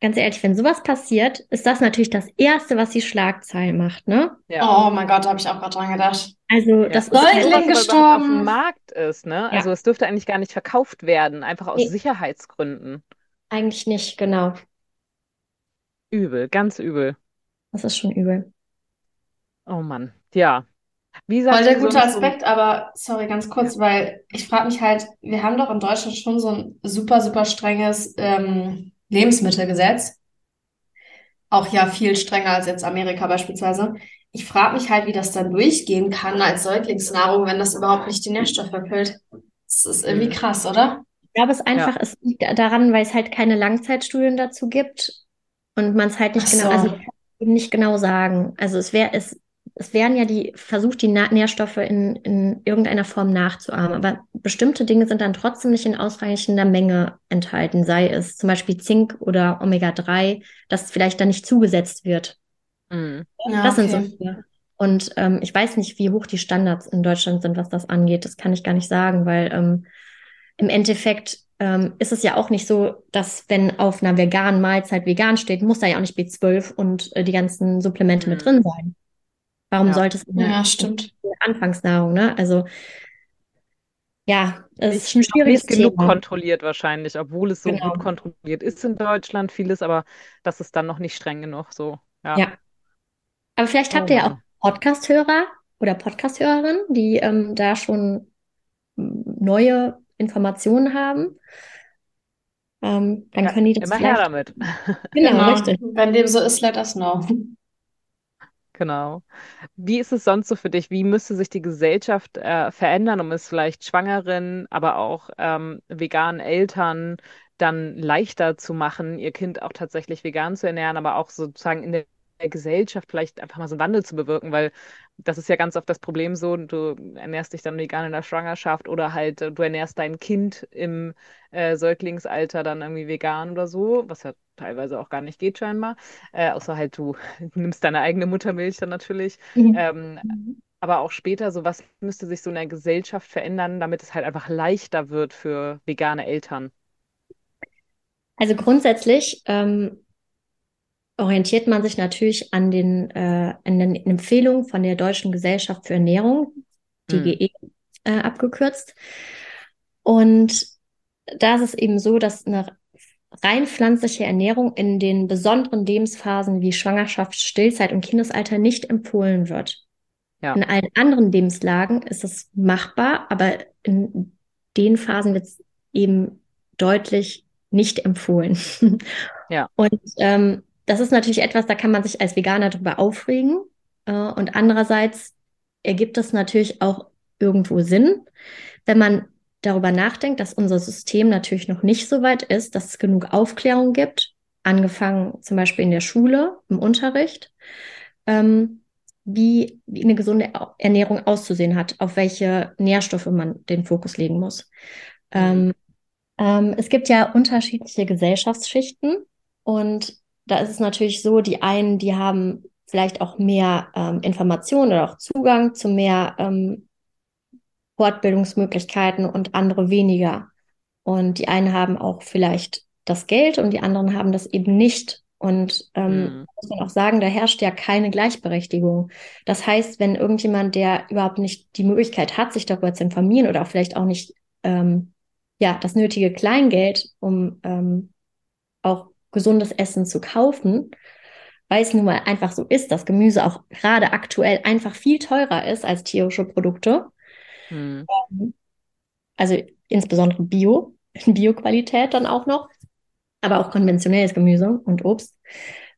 ganz ehrlich, wenn sowas passiert, ist das natürlich das Erste, was die Schlagzeilen macht, ne? Ja. Oh mein Gott, da habe ich auch gerade dran gedacht. Also, ja. das ist Säugling halt gestorben. auf dem Markt ist, ne? Also, es dürfte eigentlich gar nicht verkauft werden, einfach aus nee. Sicherheitsgründen. Eigentlich nicht, genau. Übel, ganz übel. Das ist schon übel. Oh Mann, ja. Wie Voll der gute Aspekt, aber sorry, ganz kurz, ja. weil ich frage mich halt, wir haben doch in Deutschland schon so ein super, super strenges ähm, Lebensmittelgesetz. Auch ja viel strenger als jetzt Amerika beispielsweise. Ich frage mich halt, wie das dann durchgehen kann als Säuglingsnahrung, wenn das überhaupt nicht die Nährstoffe erfüllt. Das ist irgendwie mhm. krass, oder? Ich glaube, es einfach, ja. es liegt daran, weil es halt keine Langzeitstudien dazu gibt und man es halt nicht genau, also nicht genau sagen. Also es wäre, es es werden ja die, versucht, die Nährstoffe in, in irgendeiner Form nachzuahmen, aber bestimmte Dinge sind dann trotzdem nicht in ausreichender Menge enthalten, sei es zum Beispiel Zink oder Omega-3, das vielleicht dann nicht zugesetzt wird. Mhm. Ja, das okay. sind so Und ähm, ich weiß nicht, wie hoch die Standards in Deutschland sind, was das angeht. Das kann ich gar nicht sagen, weil ähm, im Endeffekt ähm, ist es ja auch nicht so, dass wenn auf einer veganen Mahlzeit vegan steht, muss da ja auch nicht B12 und äh, die ganzen Supplemente mhm. mit drin sein. Warum ja. sollte es in der, ja, stimmt. Anfangsnahrung, ne? Also ja, es ist ein schwieriges nicht genug kontrolliert wahrscheinlich, obwohl es so genau. gut kontrolliert ist in Deutschland vieles, aber das ist dann noch nicht streng genug. So, ja. ja. Aber vielleicht habt oh, ihr ja auch Podcast-Hörer oder Podcast-Hörerinnen, die ähm, da schon neue Informationen haben. Ähm, dann ja, können die das immer her damit. Genau, genau, richtig. Wenn dem so ist, let us know. Genau. Wie ist es sonst so für dich? Wie müsste sich die Gesellschaft äh, verändern, um es vielleicht Schwangeren, aber auch ähm, veganen Eltern dann leichter zu machen, ihr Kind auch tatsächlich vegan zu ernähren, aber auch sozusagen in der Gesellschaft vielleicht einfach mal so einen Wandel zu bewirken, weil das ist ja ganz oft das Problem so, du ernährst dich dann vegan in der Schwangerschaft oder halt du ernährst dein Kind im äh, Säuglingsalter dann irgendwie vegan oder so, was ja teilweise auch gar nicht geht scheinbar, äh, außer halt du *laughs* nimmst deine eigene Muttermilch dann natürlich. Mhm. Ähm, aber auch später, so was müsste sich so in der Gesellschaft verändern, damit es halt einfach leichter wird für vegane Eltern? Also grundsätzlich ähm, orientiert man sich natürlich an den, äh, an den Empfehlungen von der Deutschen Gesellschaft für Ernährung, DGE mhm. äh, abgekürzt. Und da ist es eben so, dass eine rein pflanzliche Ernährung in den besonderen Lebensphasen wie Schwangerschaft, Stillzeit und Kindesalter nicht empfohlen wird. Ja. In allen anderen Lebenslagen ist es machbar, aber in den Phasen wird es eben deutlich nicht empfohlen. *laughs* Ja. Und ähm, das ist natürlich etwas, da kann man sich als Veganer drüber aufregen. Äh, und andererseits ergibt es natürlich auch irgendwo Sinn, wenn man darüber nachdenkt, dass unser System natürlich noch nicht so weit ist, dass es genug Aufklärung gibt, angefangen zum Beispiel in der Schule, im Unterricht, ähm, wie, wie eine gesunde Ernährung auszusehen hat, auf welche Nährstoffe man den Fokus legen muss. Ähm, ähm, es gibt ja unterschiedliche Gesellschaftsschichten und da ist es natürlich so, die einen, die haben vielleicht auch mehr ähm, Informationen oder auch Zugang zu mehr ähm, Fortbildungsmöglichkeiten und andere weniger. Und die einen haben auch vielleicht das Geld und die anderen haben das eben nicht. Und ähm, mhm. muss man auch sagen, da herrscht ja keine Gleichberechtigung. Das heißt, wenn irgendjemand, der überhaupt nicht die Möglichkeit hat, sich darüber zu informieren oder auch vielleicht auch nicht ähm, ja das nötige Kleingeld, um ähm, auch gesundes Essen zu kaufen, weil es nun mal einfach so ist, dass Gemüse auch gerade aktuell einfach viel teurer ist als tierische Produkte. Mhm. Also insbesondere Bio, *laughs* Bio-Qualität dann auch noch, aber auch konventionelles Gemüse und Obst.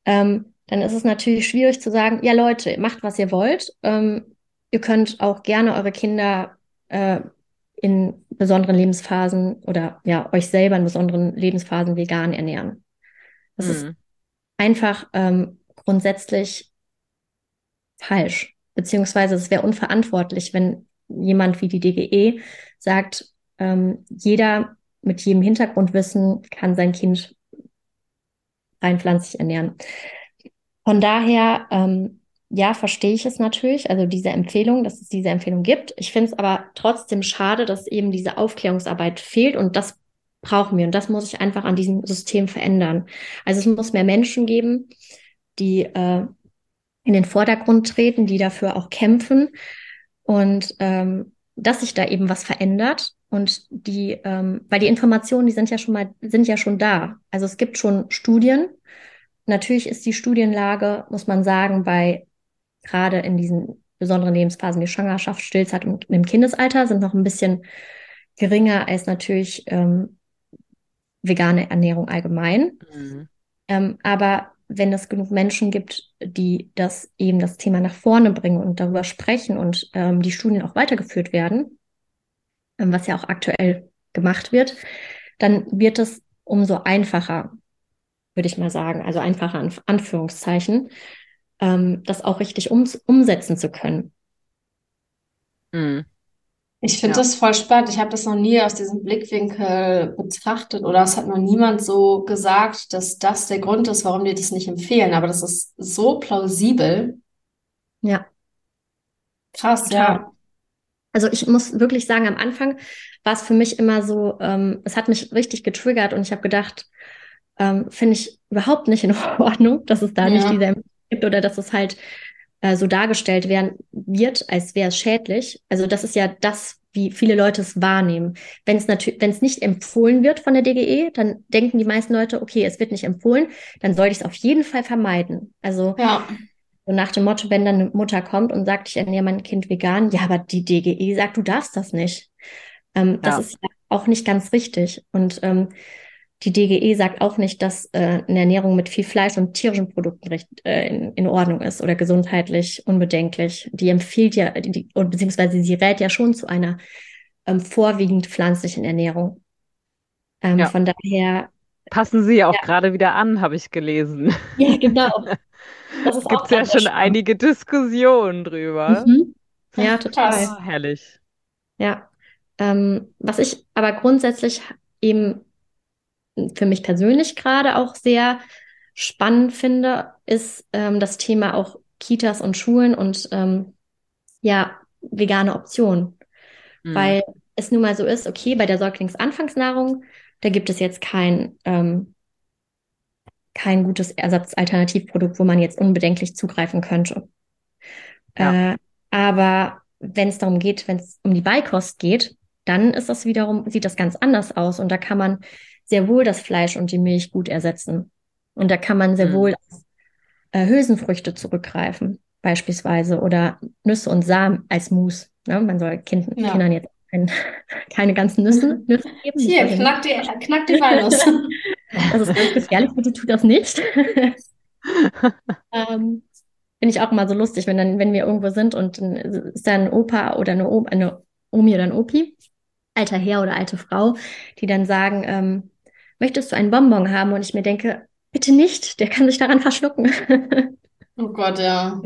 Ähm, dann ist es natürlich schwierig zu sagen, ja Leute, macht was ihr wollt. Ähm, ihr könnt auch gerne eure Kinder äh, in besonderen Lebensphasen oder ja, euch selber in besonderen Lebensphasen vegan ernähren. Das mhm. ist einfach ähm, grundsätzlich falsch. Beziehungsweise es wäre unverantwortlich, wenn jemand wie die DGE sagt, ähm, jeder mit jedem Hintergrundwissen kann sein Kind rein pflanzlich ernähren. Von daher, ähm, ja, verstehe ich es natürlich, also diese Empfehlung, dass es diese Empfehlung gibt. Ich finde es aber trotzdem schade, dass eben diese Aufklärungsarbeit fehlt und das brauchen wir und das muss ich einfach an diesem System verändern. Also es muss mehr Menschen geben, die äh, in den Vordergrund treten, die dafür auch kämpfen und ähm, dass sich da eben was verändert und die, ähm, weil die Informationen, die sind ja schon mal, sind ja schon da. Also es gibt schon Studien. Natürlich ist die Studienlage, muss man sagen, bei gerade in diesen besonderen Lebensphasen wie Schwangerschaft, Stillzeit und im Kindesalter sind noch ein bisschen geringer als natürlich ähm, vegane Ernährung allgemein. Mhm. Ähm, aber wenn es genug Menschen gibt, die das eben das Thema nach vorne bringen und darüber sprechen und ähm, die Studien auch weitergeführt werden, ähm, was ja auch aktuell gemacht wird, dann wird es umso einfacher, würde ich mal sagen, also einfacher in Anführungszeichen, ähm, das auch richtig um, umsetzen zu können. Mhm. Ich finde ja. das voll spannend. Ich habe das noch nie aus diesem Blickwinkel betrachtet oder es hat noch niemand so gesagt, dass das der Grund ist, warum die das nicht empfehlen. Aber das ist so plausibel. Ja. Krass, Total. ja. Also ich muss wirklich sagen, am Anfang war es für mich immer so, ähm, es hat mich richtig getriggert und ich habe gedacht, ähm, finde ich überhaupt nicht in *laughs* Ordnung, dass es da ja. nicht diese Empfehlung gibt oder dass es halt äh, so dargestellt werden wird, als wäre es schädlich. Also das ist ja das, wie viele Leute es wahrnehmen. Wenn es natürlich, wenn es nicht empfohlen wird von der DGE, dann denken die meisten Leute, okay, es wird nicht empfohlen, dann sollte ich es auf jeden Fall vermeiden. Also ja. so nach dem Motto, wenn dann eine Mutter kommt und sagt, ich ernähre mein Kind vegan, ja, aber die DGE sagt, du darfst das nicht. Ähm, das ist ja auch nicht ganz richtig. Und ähm, die DGE sagt auch nicht, dass äh, eine Ernährung mit viel Fleisch und tierischen Produkten recht, äh, in, in Ordnung ist oder gesundheitlich unbedenklich. Die empfiehlt ja, die, beziehungsweise sie rät ja schon zu einer ähm, vorwiegend pflanzlichen Ernährung. Ähm, ja. Von daher. Passen Sie auch ja. gerade wieder an, habe ich gelesen. Ja, genau. *laughs* Das gibt es ja schon spannend. einige Diskussionen drüber. Mhm. Ja, total. Oh, herrlich. Ja. Ähm, was ich aber grundsätzlich eben für mich persönlich gerade auch sehr spannend finde, ist ähm, das Thema auch Kitas und Schulen und ähm, ja, vegane Optionen. Mhm. Weil es nun mal so ist, okay, bei der Säuglingsanfangsnahrung, da gibt es jetzt kein, ähm, kein gutes Ersatzalternativprodukt, wo man jetzt unbedenklich zugreifen könnte. Ja. Äh, aber wenn es darum geht, wenn es um die Beikost geht, dann ist das wiederum, sieht das ganz anders aus. Und da kann man sehr wohl das Fleisch und die Milch gut ersetzen. Und da kann man sehr mhm. wohl auf äh, Hülsenfrüchte zurückgreifen, beispielsweise, oder Nüsse und Samen als Mus. Ne? Man soll kind, ja. Kindern jetzt ein, *laughs* keine ganzen Nüsse, Nüsse geben. Hier, knack die, knack die Walnuss. *laughs* das ist ganz gefährlich, bitte tut das nicht. *laughs* ähm, Finde ich auch immer so lustig, wenn dann, wenn wir irgendwo sind und ist da ein Opa oder eine, o eine Omi oder ein Opi, alter Herr oder alte Frau, die dann sagen, ähm, möchtest du einen Bonbon haben? Und ich mir denke, bitte nicht, der kann sich daran verschlucken. oh Gott, ja.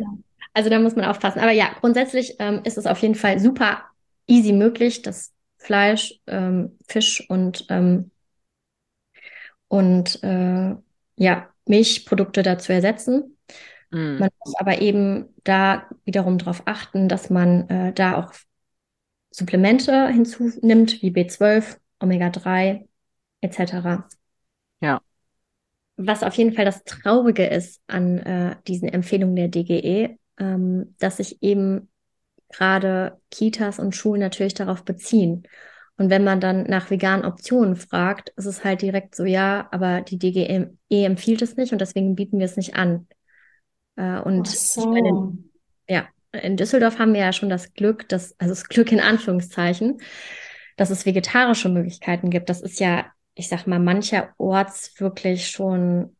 Also da muss man aufpassen. Aber ja, grundsätzlich ähm, ist es auf jeden Fall super easy möglich, das Fleisch, ähm, Fisch und, ähm, und äh, ja, Milchprodukte dazu ersetzen. Mm. Man muss aber eben da wiederum darauf achten, dass man äh, da auch Supplemente hinzunimmt, wie B12, Omega-3 etc. Ja. Was auf jeden Fall das Traurige ist an äh, diesen Empfehlungen der DGE, ähm, dass sich eben gerade Kitas und Schulen natürlich darauf beziehen. Und wenn man dann nach veganen Optionen fragt, ist es halt direkt so, ja, aber die DGE empfiehlt es nicht und deswegen bieten wir es nicht an. Äh, und so. meine, ja, in Düsseldorf haben wir ja schon das Glück, dass, also das Glück in Anführungszeichen, dass es vegetarische Möglichkeiten gibt. Das ist ja, ich sag mal, mancherorts wirklich schon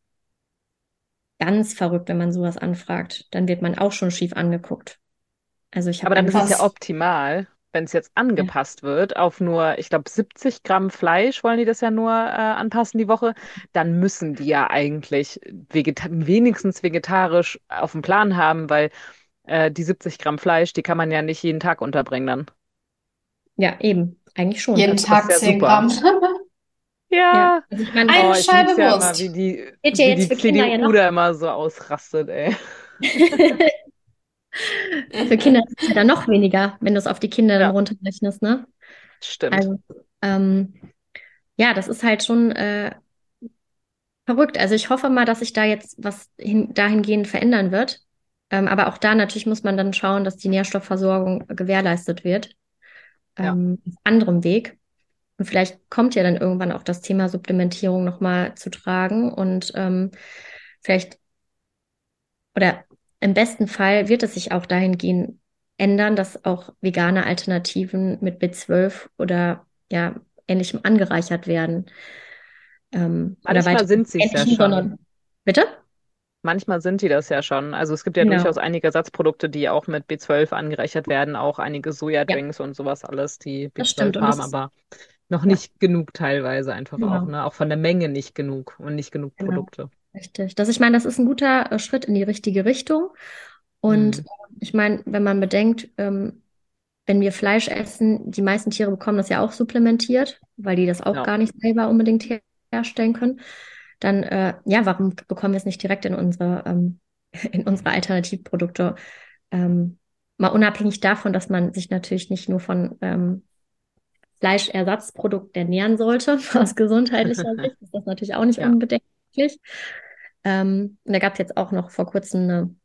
ganz verrückt, wenn man sowas anfragt. Dann wird man auch schon schief angeguckt. Also ich Aber dann ist es ja optimal, wenn es jetzt angepasst ja. wird auf nur, ich glaube, 70 Gramm Fleisch wollen die das ja nur äh, anpassen die Woche, dann müssen die ja eigentlich vegeta wenigstens vegetarisch auf dem Plan haben, weil äh, die 70 Gramm Fleisch, die kann man ja nicht jeden Tag unterbringen dann. Ja, eben. Eigentlich schon. Jeden Tag ja 10 super. Gramm. *laughs* Ja. ja. Also ich mein, Eine oh, ich Scheibe Wurst. Ja immer, wie die, Geht wie die CDU da immer so ausrastet, ey. *laughs* Für Kinder ist es ja dann noch weniger, wenn du es auf die Kinder dann runterrechnest, ne? Stimmt. Also, ähm, ja, das ist halt schon äh, verrückt. Also ich hoffe mal, dass sich da jetzt was hin, dahingehend verändern wird. Ähm, aber auch da natürlich muss man dann schauen, dass die Nährstoffversorgung gewährleistet wird. Ähm, ja. Auf anderem Weg. Und vielleicht kommt ja dann irgendwann auch das Thema Supplementierung nochmal zu tragen und ähm, vielleicht oder im besten Fall wird es sich auch dahingehend ändern, dass auch vegane Alternativen mit B12 oder ja ähnlichem angereichert werden. Ähm, Manchmal sind sie es ja schon. Sondern, bitte? Manchmal sind die das ja schon. Also es gibt ja genau. durchaus einige Ersatzprodukte, die auch mit B12 angereichert werden, auch einige Sojadrinks ja. und sowas alles, die B12 haben, aber noch nicht genug teilweise einfach genau. auch, ne? Auch von der Menge nicht genug und nicht genug genau. Produkte. Richtig. Das, ich meine, das ist ein guter äh, Schritt in die richtige Richtung. Und mhm. ich meine, wenn man bedenkt, ähm, wenn wir Fleisch essen, die meisten Tiere bekommen das ja auch supplementiert, weil die das auch ja. gar nicht selber unbedingt her herstellen können dann äh, ja, warum bekommen wir es nicht direkt in unsere, ähm, *laughs* in unsere Alternativprodukte? Ähm, mal unabhängig davon, dass man sich natürlich nicht nur von Fleischersatzprodukten ernähren sollte, *laughs* aus *laughs* gesundheitlicher Sicht, ist das natürlich auch nicht ja. unbedenklich. Ähm, und da gab es jetzt auch noch vor kurzem eine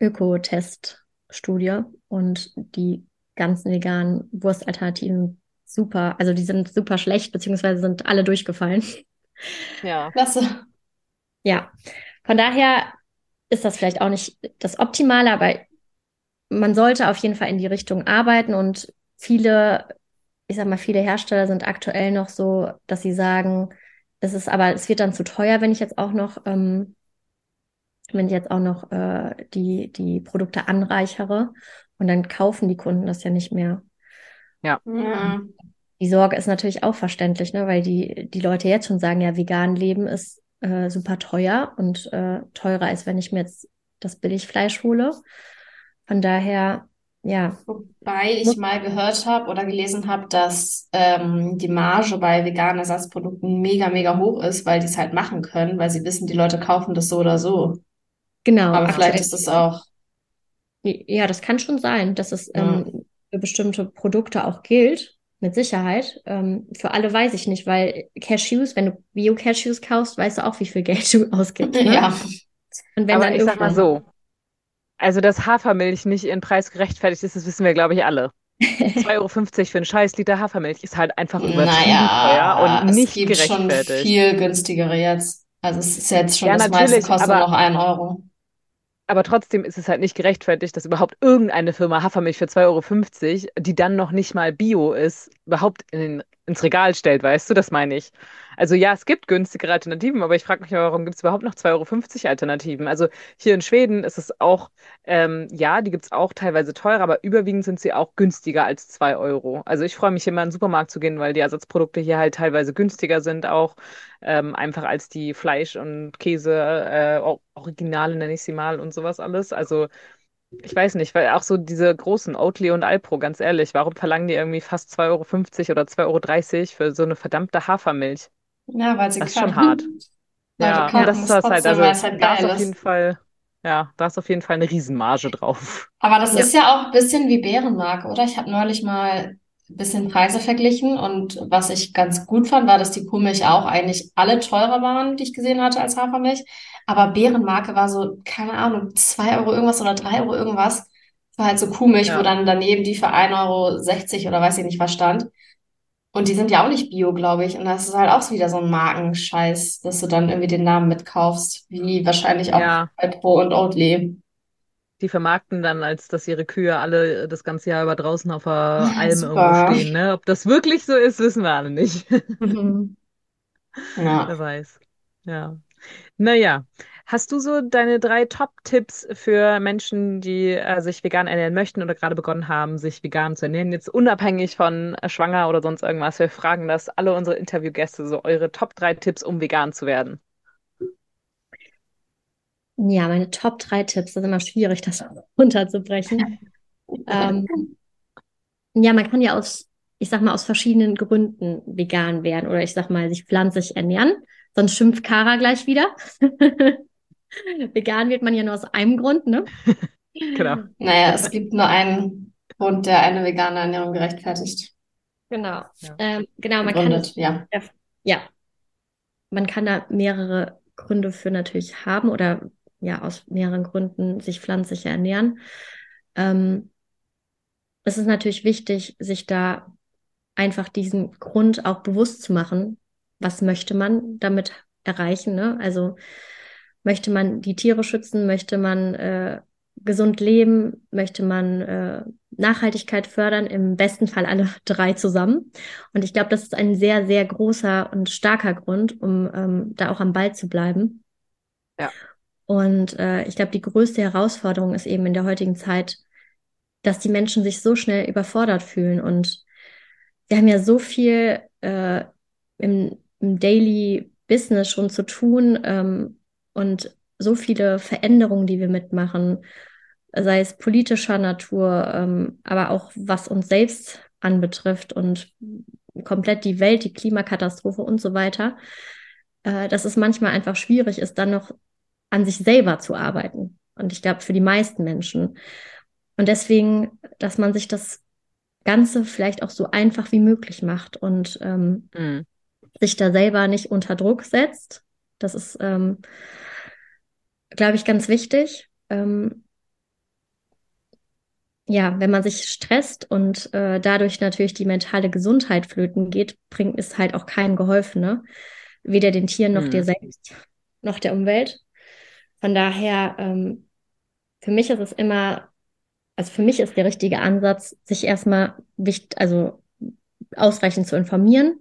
Ökotest-Studie und die ganzen veganen Wurstalternativen super, also die sind super schlecht, beziehungsweise sind alle durchgefallen. *laughs* Ja. Klasse. Ja. Von daher ist das vielleicht auch nicht das Optimale, aber man sollte auf jeden Fall in die Richtung arbeiten und viele, ich sag mal, viele Hersteller sind aktuell noch so, dass sie sagen, es ist aber, es wird dann zu teuer, wenn ich jetzt auch noch, ähm, wenn ich jetzt auch noch äh, die, die Produkte anreichere und dann kaufen die Kunden das ja nicht mehr. Ja. ja die Sorge ist natürlich auch verständlich, ne? weil die, die Leute jetzt schon sagen, ja, vegan leben ist äh, super teuer und äh, teurer als wenn ich mir jetzt das Billigfleisch hole. Von daher, ja. Wobei ich mal gehört habe oder gelesen habe, dass ähm, die Marge bei veganen Ersatzprodukten mega, mega hoch ist, weil die es halt machen können, weil sie wissen, die Leute kaufen das so oder so. Genau. Aber vielleicht ist es auch. Ja, das kann schon sein, dass es ähm, für bestimmte Produkte auch gilt. Mit Sicherheit. Ähm, für alle weiß ich nicht, weil Cashews, wenn du Bio-Cashews kaufst, weißt du auch, wie viel Geld du ausgibst. Ne? *laughs* Ja. Und wenn Aber dann ich sag mal so, also dass Hafermilch nicht ihren Preis gerechtfertigt ist, das wissen wir, glaube ich, alle. *laughs* 2,50 Euro für einen scheiß Liter Hafermilch ist halt einfach übertrieben naja, teuer und nicht es gibt gerechtfertigt. schon viel günstigere jetzt. Also es ist jetzt schon, ja, das meiste kostet aber, noch einen Euro. Aber trotzdem ist es halt nicht gerechtfertigt, dass überhaupt irgendeine Firma Hafermilch für 2,50 Euro, die dann noch nicht mal Bio ist, überhaupt in, ins Regal stellt, weißt du? Das meine ich. Also ja, es gibt günstigere Alternativen, aber ich frage mich, warum gibt es überhaupt noch 2,50 Euro Alternativen? Also hier in Schweden ist es auch, ähm, ja, die gibt es auch teilweise teurer, aber überwiegend sind sie auch günstiger als 2 Euro. Also ich freue mich immer in den Supermarkt zu gehen, weil die Ersatzprodukte hier halt teilweise günstiger sind auch, ähm, einfach als die Fleisch- und Käse, äh, nenne ich sie mal und sowas alles. Also ich weiß nicht, weil auch so diese großen Oatly und Alpro, ganz ehrlich, warum verlangen die irgendwie fast 2,50 Euro oder 2,30 Euro für so eine verdammte Hafermilch? Ja, weil sie Das ist schon hart. Ja, können, das ist das halt, also es halt da ist auf jeden Fall, ja, da ist auf jeden Fall eine Riesenmarge drauf. Aber das Ja. ist ja auch ein bisschen wie Bärenmark, oder? Ich habe neulich mal ein bisschen Preise verglichen und was ich ganz gut fand, war, dass die Kuhmilch auch eigentlich alle teurer waren, die ich gesehen hatte als Hafermilch. Aber Bärenmarke war so, keine Ahnung, zwei Euro irgendwas oder drei Euro irgendwas. War halt so Kuhmilch, wo Ja. dann daneben die für 1,60 Euro oder weiß ich nicht was stand. Und die sind ja auch nicht bio, glaube ich. Und das ist halt auch so wieder so ein Markenscheiß, dass du dann irgendwie den Namen mitkaufst, wie wahrscheinlich auch Ja, Alpro und Oatly. Die vermarkten dann, als dass ihre Kühe alle das ganze Jahr über draußen auf der Alm irgendwo super. stehen, ne? Ob das wirklich so ist, wissen wir alle nicht. Mhm. *laughs* Ja. Wer weiß. Ja. Naja, hast du so deine drei Top-Tipps für Menschen, die äh, sich vegan ernähren möchten oder gerade begonnen haben, sich vegan zu ernähren? Jetzt unabhängig von äh, schwanger oder sonst irgendwas. Wir fragen das alle unsere Interviewgäste, so eure Top drei Tipps, um vegan zu werden. Ja, meine Top drei Tipps, das ist immer schwierig, das *laughs* runterzubrechen. Ähm, ja, man kann ja aus, ich sag mal, aus verschiedenen Gründen vegan werden oder ich sag mal, sich pflanzlich ernähren. Sonst schimpft Kara gleich wieder. *laughs* Vegan wird man ja nur aus einem Grund, ne? *laughs* Genau. Naja, es gibt nur einen Grund, der eine vegane Ernährung gerechtfertigt. Genau. Ja. Ähm, genau, man kann Begründet, ja. Ja, man kann da mehrere Gründe für natürlich haben oder ja, aus mehreren Gründen sich pflanzlich ernähren. Ähm, es ist natürlich wichtig, sich da einfach diesen Grund auch bewusst zu machen. Was möchte man damit erreichen, ne? Also möchte man die Tiere schützen, möchte man äh, gesund leben, möchte man äh, Nachhaltigkeit fördern, im besten Fall alle *laughs* drei zusammen. Und ich glaube, das ist ein sehr, sehr großer und starker Grund, um ähm, da auch am Ball zu bleiben. Ja. Und äh, ich glaube, die größte Herausforderung ist eben in der heutigen Zeit, dass die Menschen sich so schnell überfordert fühlen. Und wir haben ja so viel äh, im, im Daily Business schon zu tun ähm, und so viele Veränderungen, die wir mitmachen, sei es politischer Natur, ähm, aber auch was uns selbst anbetrifft und komplett die Welt, die Klimakatastrophe und so weiter, äh, dass es manchmal einfach schwierig ist, dann noch an sich selber zu arbeiten. Und ich glaube, für die meisten Menschen. Und deswegen, dass man sich das Ganze vielleicht auch so einfach wie möglich macht und ähm, Mhm. sich da selber nicht unter Druck setzt. Das ist, ähm, glaube ich, ganz wichtig. Ähm, ja, wenn man sich stresst und äh, dadurch natürlich die mentale Gesundheit flöten geht, bringt es halt auch keinem geholfen, ne? Weder den Tieren noch Mhm. dir selbst, noch der Umwelt. Von daher, ähm, für mich ist es immer, also für mich ist der richtige Ansatz, sich erstmal wichtig, also ausreichend zu informieren,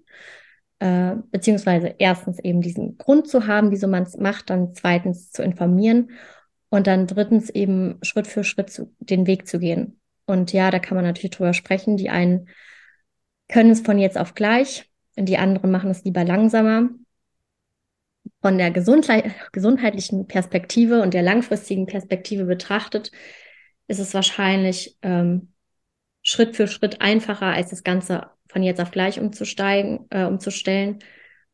äh, beziehungsweise erstens eben diesen Grund zu haben, wieso man es macht, dann zweitens zu informieren und dann drittens eben Schritt für Schritt zu, den Weg zu gehen. Und ja, da kann man natürlich drüber sprechen. Die einen können es von jetzt auf gleich, die anderen machen es lieber langsamer. Von der gesundheit gesundheitlichen Perspektive und der langfristigen Perspektive betrachtet, ist es wahrscheinlich ähm, Schritt für Schritt einfacher, als das Ganze von jetzt auf gleich umzusteigen, äh, umzustellen,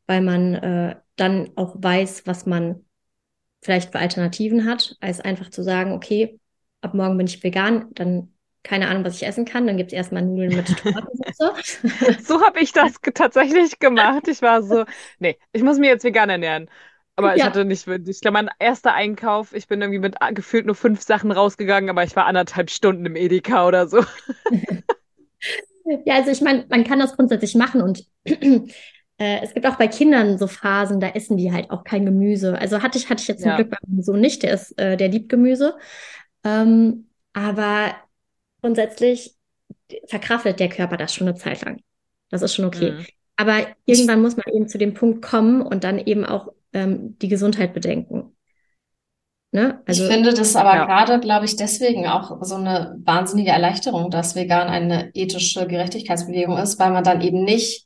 weil man äh, dann auch weiß, was man vielleicht für Alternativen hat, als einfach zu sagen, okay, ab morgen bin ich vegan, dann keine Ahnung, was ich essen kann, dann gibt es erstmal Nudeln mit Tomatensauce. So *laughs* habe ich das tatsächlich gemacht. Ich war so, nee, ich muss mich jetzt vegan ernähren. Aber ich Ja. hatte nicht, ich glaube, mein erster Einkauf, ich bin irgendwie mit ah, gefühlt nur fünf Sachen rausgegangen, aber ich war anderthalb Stunden im Edeka oder so. *laughs* Ja, also ich meine, man kann das grundsätzlich machen und *clears throat* äh, es gibt auch bei Kindern so Phasen, da essen die halt auch kein Gemüse. Also hatte ich, hatte ich jetzt zum Ja. Glück bei meinem Sohn nicht, der ist, äh, der liebt Gemüse. Ähm, aber grundsätzlich verkraftet der Körper das schon eine Zeit lang. Das ist schon okay. Mhm. Aber irgendwann muss man eben zu dem Punkt kommen und dann eben auch ähm, die Gesundheit bedenken. Ne? Ich Also, finde das aber Ja. gerade, glaube ich, deswegen auch so eine wahnsinnige Erleichterung, dass vegan eine ethische Gerechtigkeitsbewegung ist, weil man dann eben nicht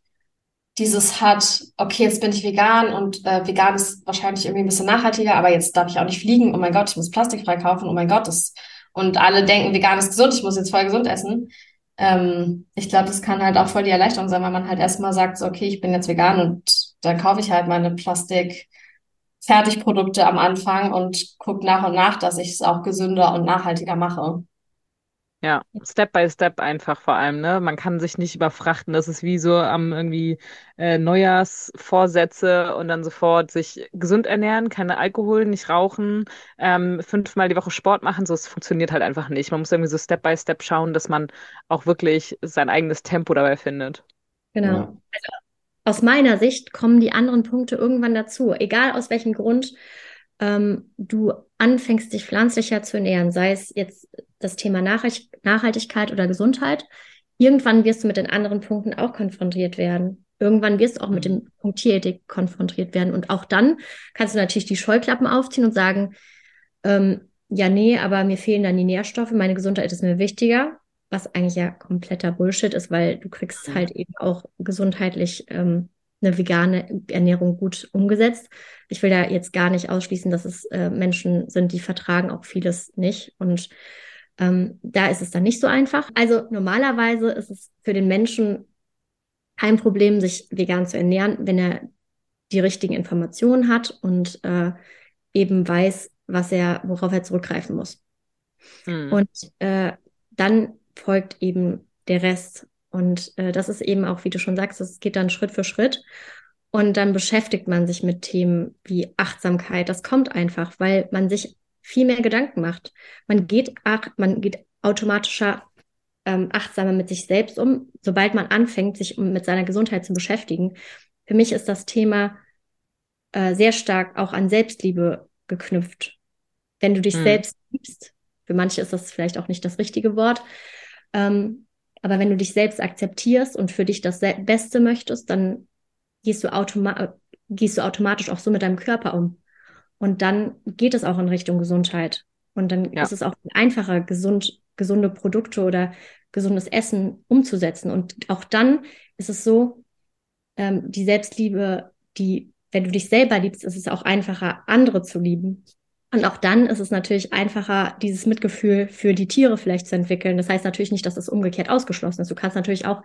dieses hat, okay, jetzt bin ich vegan und äh, vegan ist wahrscheinlich irgendwie ein bisschen nachhaltiger, aber jetzt darf ich auch nicht fliegen. Oh mein Gott, ich muss plastikfrei kaufen. Oh mein Gott, das und alle denken, vegan ist gesund, ich muss jetzt voll gesund essen. Ähm, ich glaube, das kann halt auch voll die Erleichterung sein, weil man halt erstmal sagt, so, okay, ich bin jetzt vegan und dann kaufe ich halt meine Plastik Fertigprodukte am Anfang und gucke nach und nach, dass ich es auch gesünder und nachhaltiger mache. Ja, Step by Step einfach vor allem, ne? Man kann sich nicht überfrachten. Das ist wie so am irgendwie äh, Neujahrsvorsätze und dann sofort sich gesund ernähren, keine Alkohol, nicht rauchen, ähm, fünfmal die Woche Sport machen. So, es funktioniert halt einfach nicht. Man muss irgendwie so Step by Step schauen, dass man auch wirklich sein eigenes Tempo dabei findet. Genau. Ja. Also aus meiner Sicht kommen die anderen Punkte irgendwann dazu, egal aus welchem Grund ähm, du anfängst, dich pflanzlicher zu ernähren, sei es jetzt das Thema Nachhaltigkeit oder Gesundheit. Irgendwann wirst du mit den anderen Punkten auch konfrontiert werden. Irgendwann wirst du auch mit dem Punkt Tierethik konfrontiert werden. Und auch dann kannst du natürlich die Scheuklappen aufziehen und sagen, ähm, ja, nee, aber mir fehlen dann die Nährstoffe, meine Gesundheit ist mir wichtiger was eigentlich ja kompletter Bullshit ist, weil du kriegst halt eben auch gesundheitlich ähm, eine vegane Ernährung gut umgesetzt. Ich will da jetzt gar nicht ausschließen, dass es äh, Menschen sind, die vertragen auch vieles nicht. Und ähm, da ist es dann nicht so einfach. Also normalerweise ist es für den Menschen kein Problem, sich vegan zu ernähren, wenn er die richtigen Informationen hat und äh, eben weiß, was er, worauf er zurückgreifen muss. Mhm. Und äh, dann folgt eben der Rest. Und äh, das ist eben auch, wie du schon sagst, es geht dann Schritt für Schritt. Und dann beschäftigt man sich mit Themen wie Achtsamkeit. Das kommt einfach, weil man sich viel mehr Gedanken macht. Man geht, ach, man geht automatischer ähm, achtsamer mit sich selbst um, sobald man anfängt, sich mit seiner Gesundheit zu beschäftigen. Für mich ist das Thema äh, sehr stark auch an Selbstliebe geknüpft. Wenn du dich hm. selbst liebst, für manche ist das vielleicht auch nicht das richtige Wort, ähm, aber wenn du dich selbst akzeptierst und für dich das Beste möchtest, dann gehst du, automa gehst du automatisch auch so mit deinem Körper um. Und dann geht es auch in Richtung Gesundheit. Und dann ja. ist es auch einfacher, gesund, gesunde Produkte oder gesundes Essen umzusetzen. Und auch dann ist es so, ähm, die Selbstliebe, die, wenn du dich selber liebst, ist es auch einfacher, andere zu lieben. Und auch dann ist es natürlich einfacher, dieses Mitgefühl für die Tiere vielleicht zu entwickeln. Das heißt natürlich nicht, dass das umgekehrt ausgeschlossen ist. Du kannst natürlich auch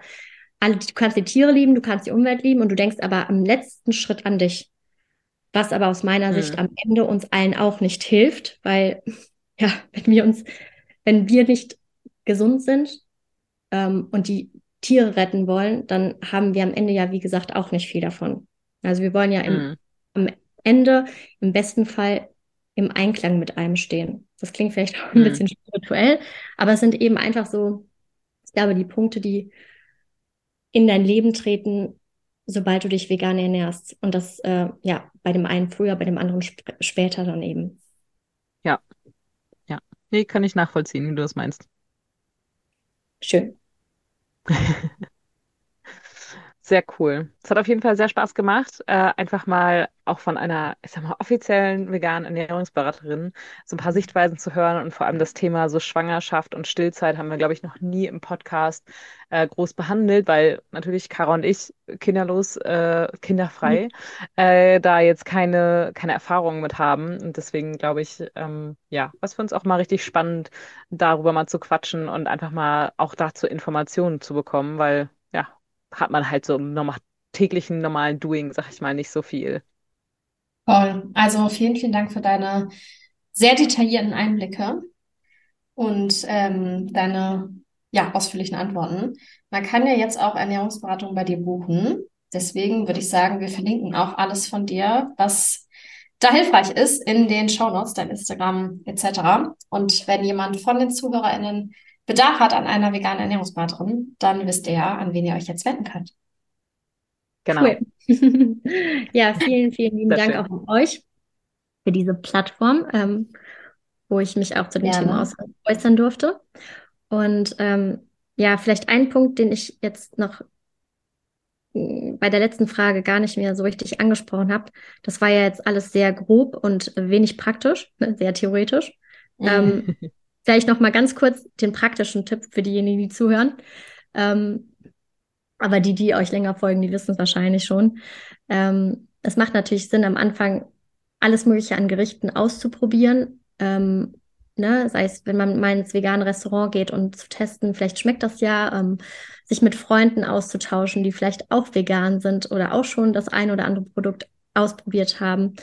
alle, du kannst die Tiere lieben, du kannst die Umwelt lieben und du denkst aber am letzten Schritt an dich. Was aber aus meiner mhm. Sicht am Ende uns allen auch nicht hilft, weil, *laughs* ja, wenn wir uns, wenn wir nicht gesund sind ähm, und die Tiere retten wollen, dann haben wir am Ende ja, wie gesagt, auch nicht viel davon. Also wir wollen ja im, mhm. am Ende im besten Fall im Einklang mit einem stehen. Das klingt vielleicht auch ein mhm. bisschen spirituell, aber es sind eben einfach so, ich glaube, die Punkte, die in dein Leben treten, sobald du dich vegan ernährst. Und das, äh, ja, bei dem einen früher, bei dem anderen sp später dann eben. Ja. Ja. Nee, kann ich nachvollziehen, wie du das meinst. Schön. *laughs* Sehr cool. Es hat auf jeden Fall sehr Spaß gemacht, äh, einfach mal auch von einer, ich sag mal, offiziellen veganen Ernährungsberaterin so ein paar Sichtweisen zu hören und vor allem das Thema so Schwangerschaft und Stillzeit haben wir, glaube ich, noch nie im Podcast äh, groß behandelt, weil natürlich Kara und ich kinderlos, äh, kinderfrei, mhm. äh, da jetzt keine, keine Erfahrungen mit haben. Und deswegen glaube ich, ähm, ja, was für uns auch mal richtig spannend, darüber mal zu quatschen und einfach mal auch dazu Informationen zu bekommen, weil hat man halt so normal, täglichen normalen Doing, sag ich mal, nicht so viel. Toll. Also vielen, vielen Dank für deine sehr detaillierten Einblicke und ähm, deine ja, ausführlichen Antworten. Man kann ja jetzt auch Ernährungsberatung bei dir buchen. Deswegen würde ich sagen, wir verlinken auch alles von dir, was da hilfreich ist in den Show Notes, dein Instagram etc. Und wenn jemand von den ZuhörerInnen Bedarf hat an einer veganen Ernährungsberaterin, dann wisst ihr ja, an wen ihr euch jetzt wenden könnt. Genau. Cool. *laughs* ja, vielen, vielen lieben Sehr Dank schön. auch an euch für diese Plattform, ähm, wo ich mich auch zu dem Gerne. Thema äußern durfte. Und ähm, ja, vielleicht ein Punkt, den ich jetzt noch hm, bei der letzten Frage gar nicht mehr so richtig angesprochen habe. Das war ja jetzt alles sehr grob und wenig praktisch, ne, sehr theoretisch. ähm, *laughs* Vielleicht noch mal ganz kurz den praktischen Tipp für diejenigen, die zuhören. Ähm, aber die, die euch länger folgen, die wissen es wahrscheinlich schon. Ähm, es macht natürlich Sinn, am Anfang alles Mögliche an Gerichten auszuprobieren, ähm, ne, sei es, wenn man mal ins vegane Restaurant geht und zu testen, vielleicht schmeckt das ja, ähm, sich mit Freunden auszutauschen, die vielleicht auch vegan sind oder auch schon das ein oder andere Produkt ausprobiert haben.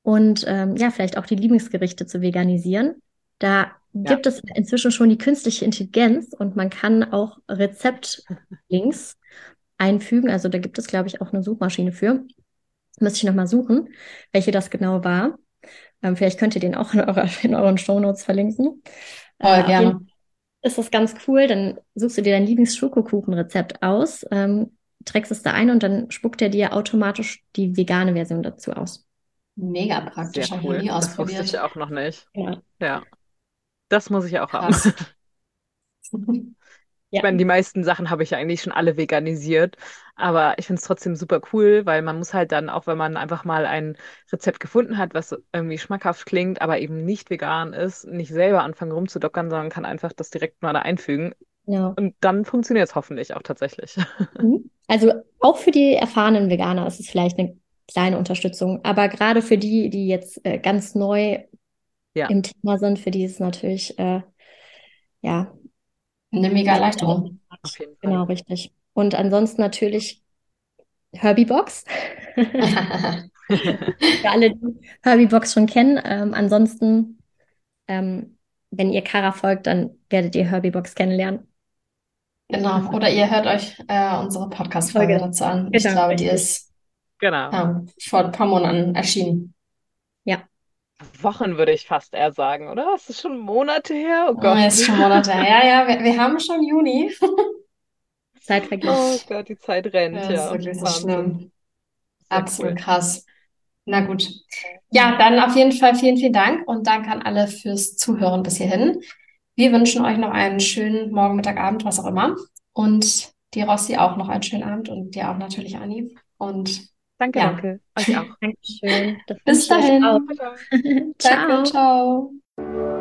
Und ähm, ja, vielleicht auch die Lieblingsgerichte zu veganisieren. Da ja. gibt es inzwischen schon die künstliche Intelligenz und man kann auch Rezeptlinks *laughs* einfügen. Also da gibt es, glaube ich, auch eine Suchmaschine für. Müsste ich nochmal suchen, welche das genau war. Ähm, vielleicht könnt ihr den auch in, eurer, in euren Shownotes verlinken. Oh, äh, gerne. Ist das ganz cool, dann suchst du dir dein Lieblings-Schokokuchen-Rezept aus, ähm, trägst es da ein und dann spuckt er dir automatisch die vegane Version dazu aus. Mega praktisch, Sehr cool. Das wusste ich auch noch nicht. Ja. ja. Das muss ich auch Krass. haben. *laughs* Ja. Ich meine, die meisten Sachen habe ich ja eigentlich schon alle veganisiert, aber ich finde es trotzdem super cool, weil man muss halt dann, auch wenn man einfach mal ein Rezept gefunden hat, was irgendwie schmackhaft klingt, aber eben nicht vegan ist, nicht selber anfangen rumzudockern, sondern kann einfach das direkt mal da einfügen. Ja. Und dann funktioniert es hoffentlich auch tatsächlich. *laughs* Mhm. Also auch für die erfahrenen Veganer ist es vielleicht eine kleine Unterstützung, aber gerade für die, die jetzt äh, ganz neu ja. im Thema sind, für die ist es natürlich äh, ja eine mega Erleichterung. Genau, richtig. Und ansonsten natürlich Herbie-Box. *laughs* Für alle, die Herbie-Box schon kennen. Ähm, ansonsten, ähm, wenn ihr Kara folgt, dann werdet ihr Herbie-Box kennenlernen. Genau. Oder ihr hört euch äh, unsere Podcast-Folge dazu an. Ich genau, glaube, die ist genau. ja, vor ein paar Monaten erschienen. Wochen würde ich fast eher sagen, oder? Ist es schon Monate her? Oh Gott. Oh, ist schon Monate her. Ja, ja, wir, wir haben schon Juni. *laughs* Zeit vergeht. Oh Gott, die Zeit rennt, ja. Das ist so schlimm. Absolut cool. krass. Na gut. Ja, dann auf jeden Fall vielen, vielen Dank und danke an alle fürs Zuhören bis hierhin. Wir wünschen euch noch einen schönen Morgen, Mittag, Abend, was auch immer. Und dir, Rossi, auch noch einen schönen Abend und dir auch natürlich, Anni. Und Danke, ja. danke. Euch auch. Dankeschön. Bis dahin. ciao. Danke, ciao.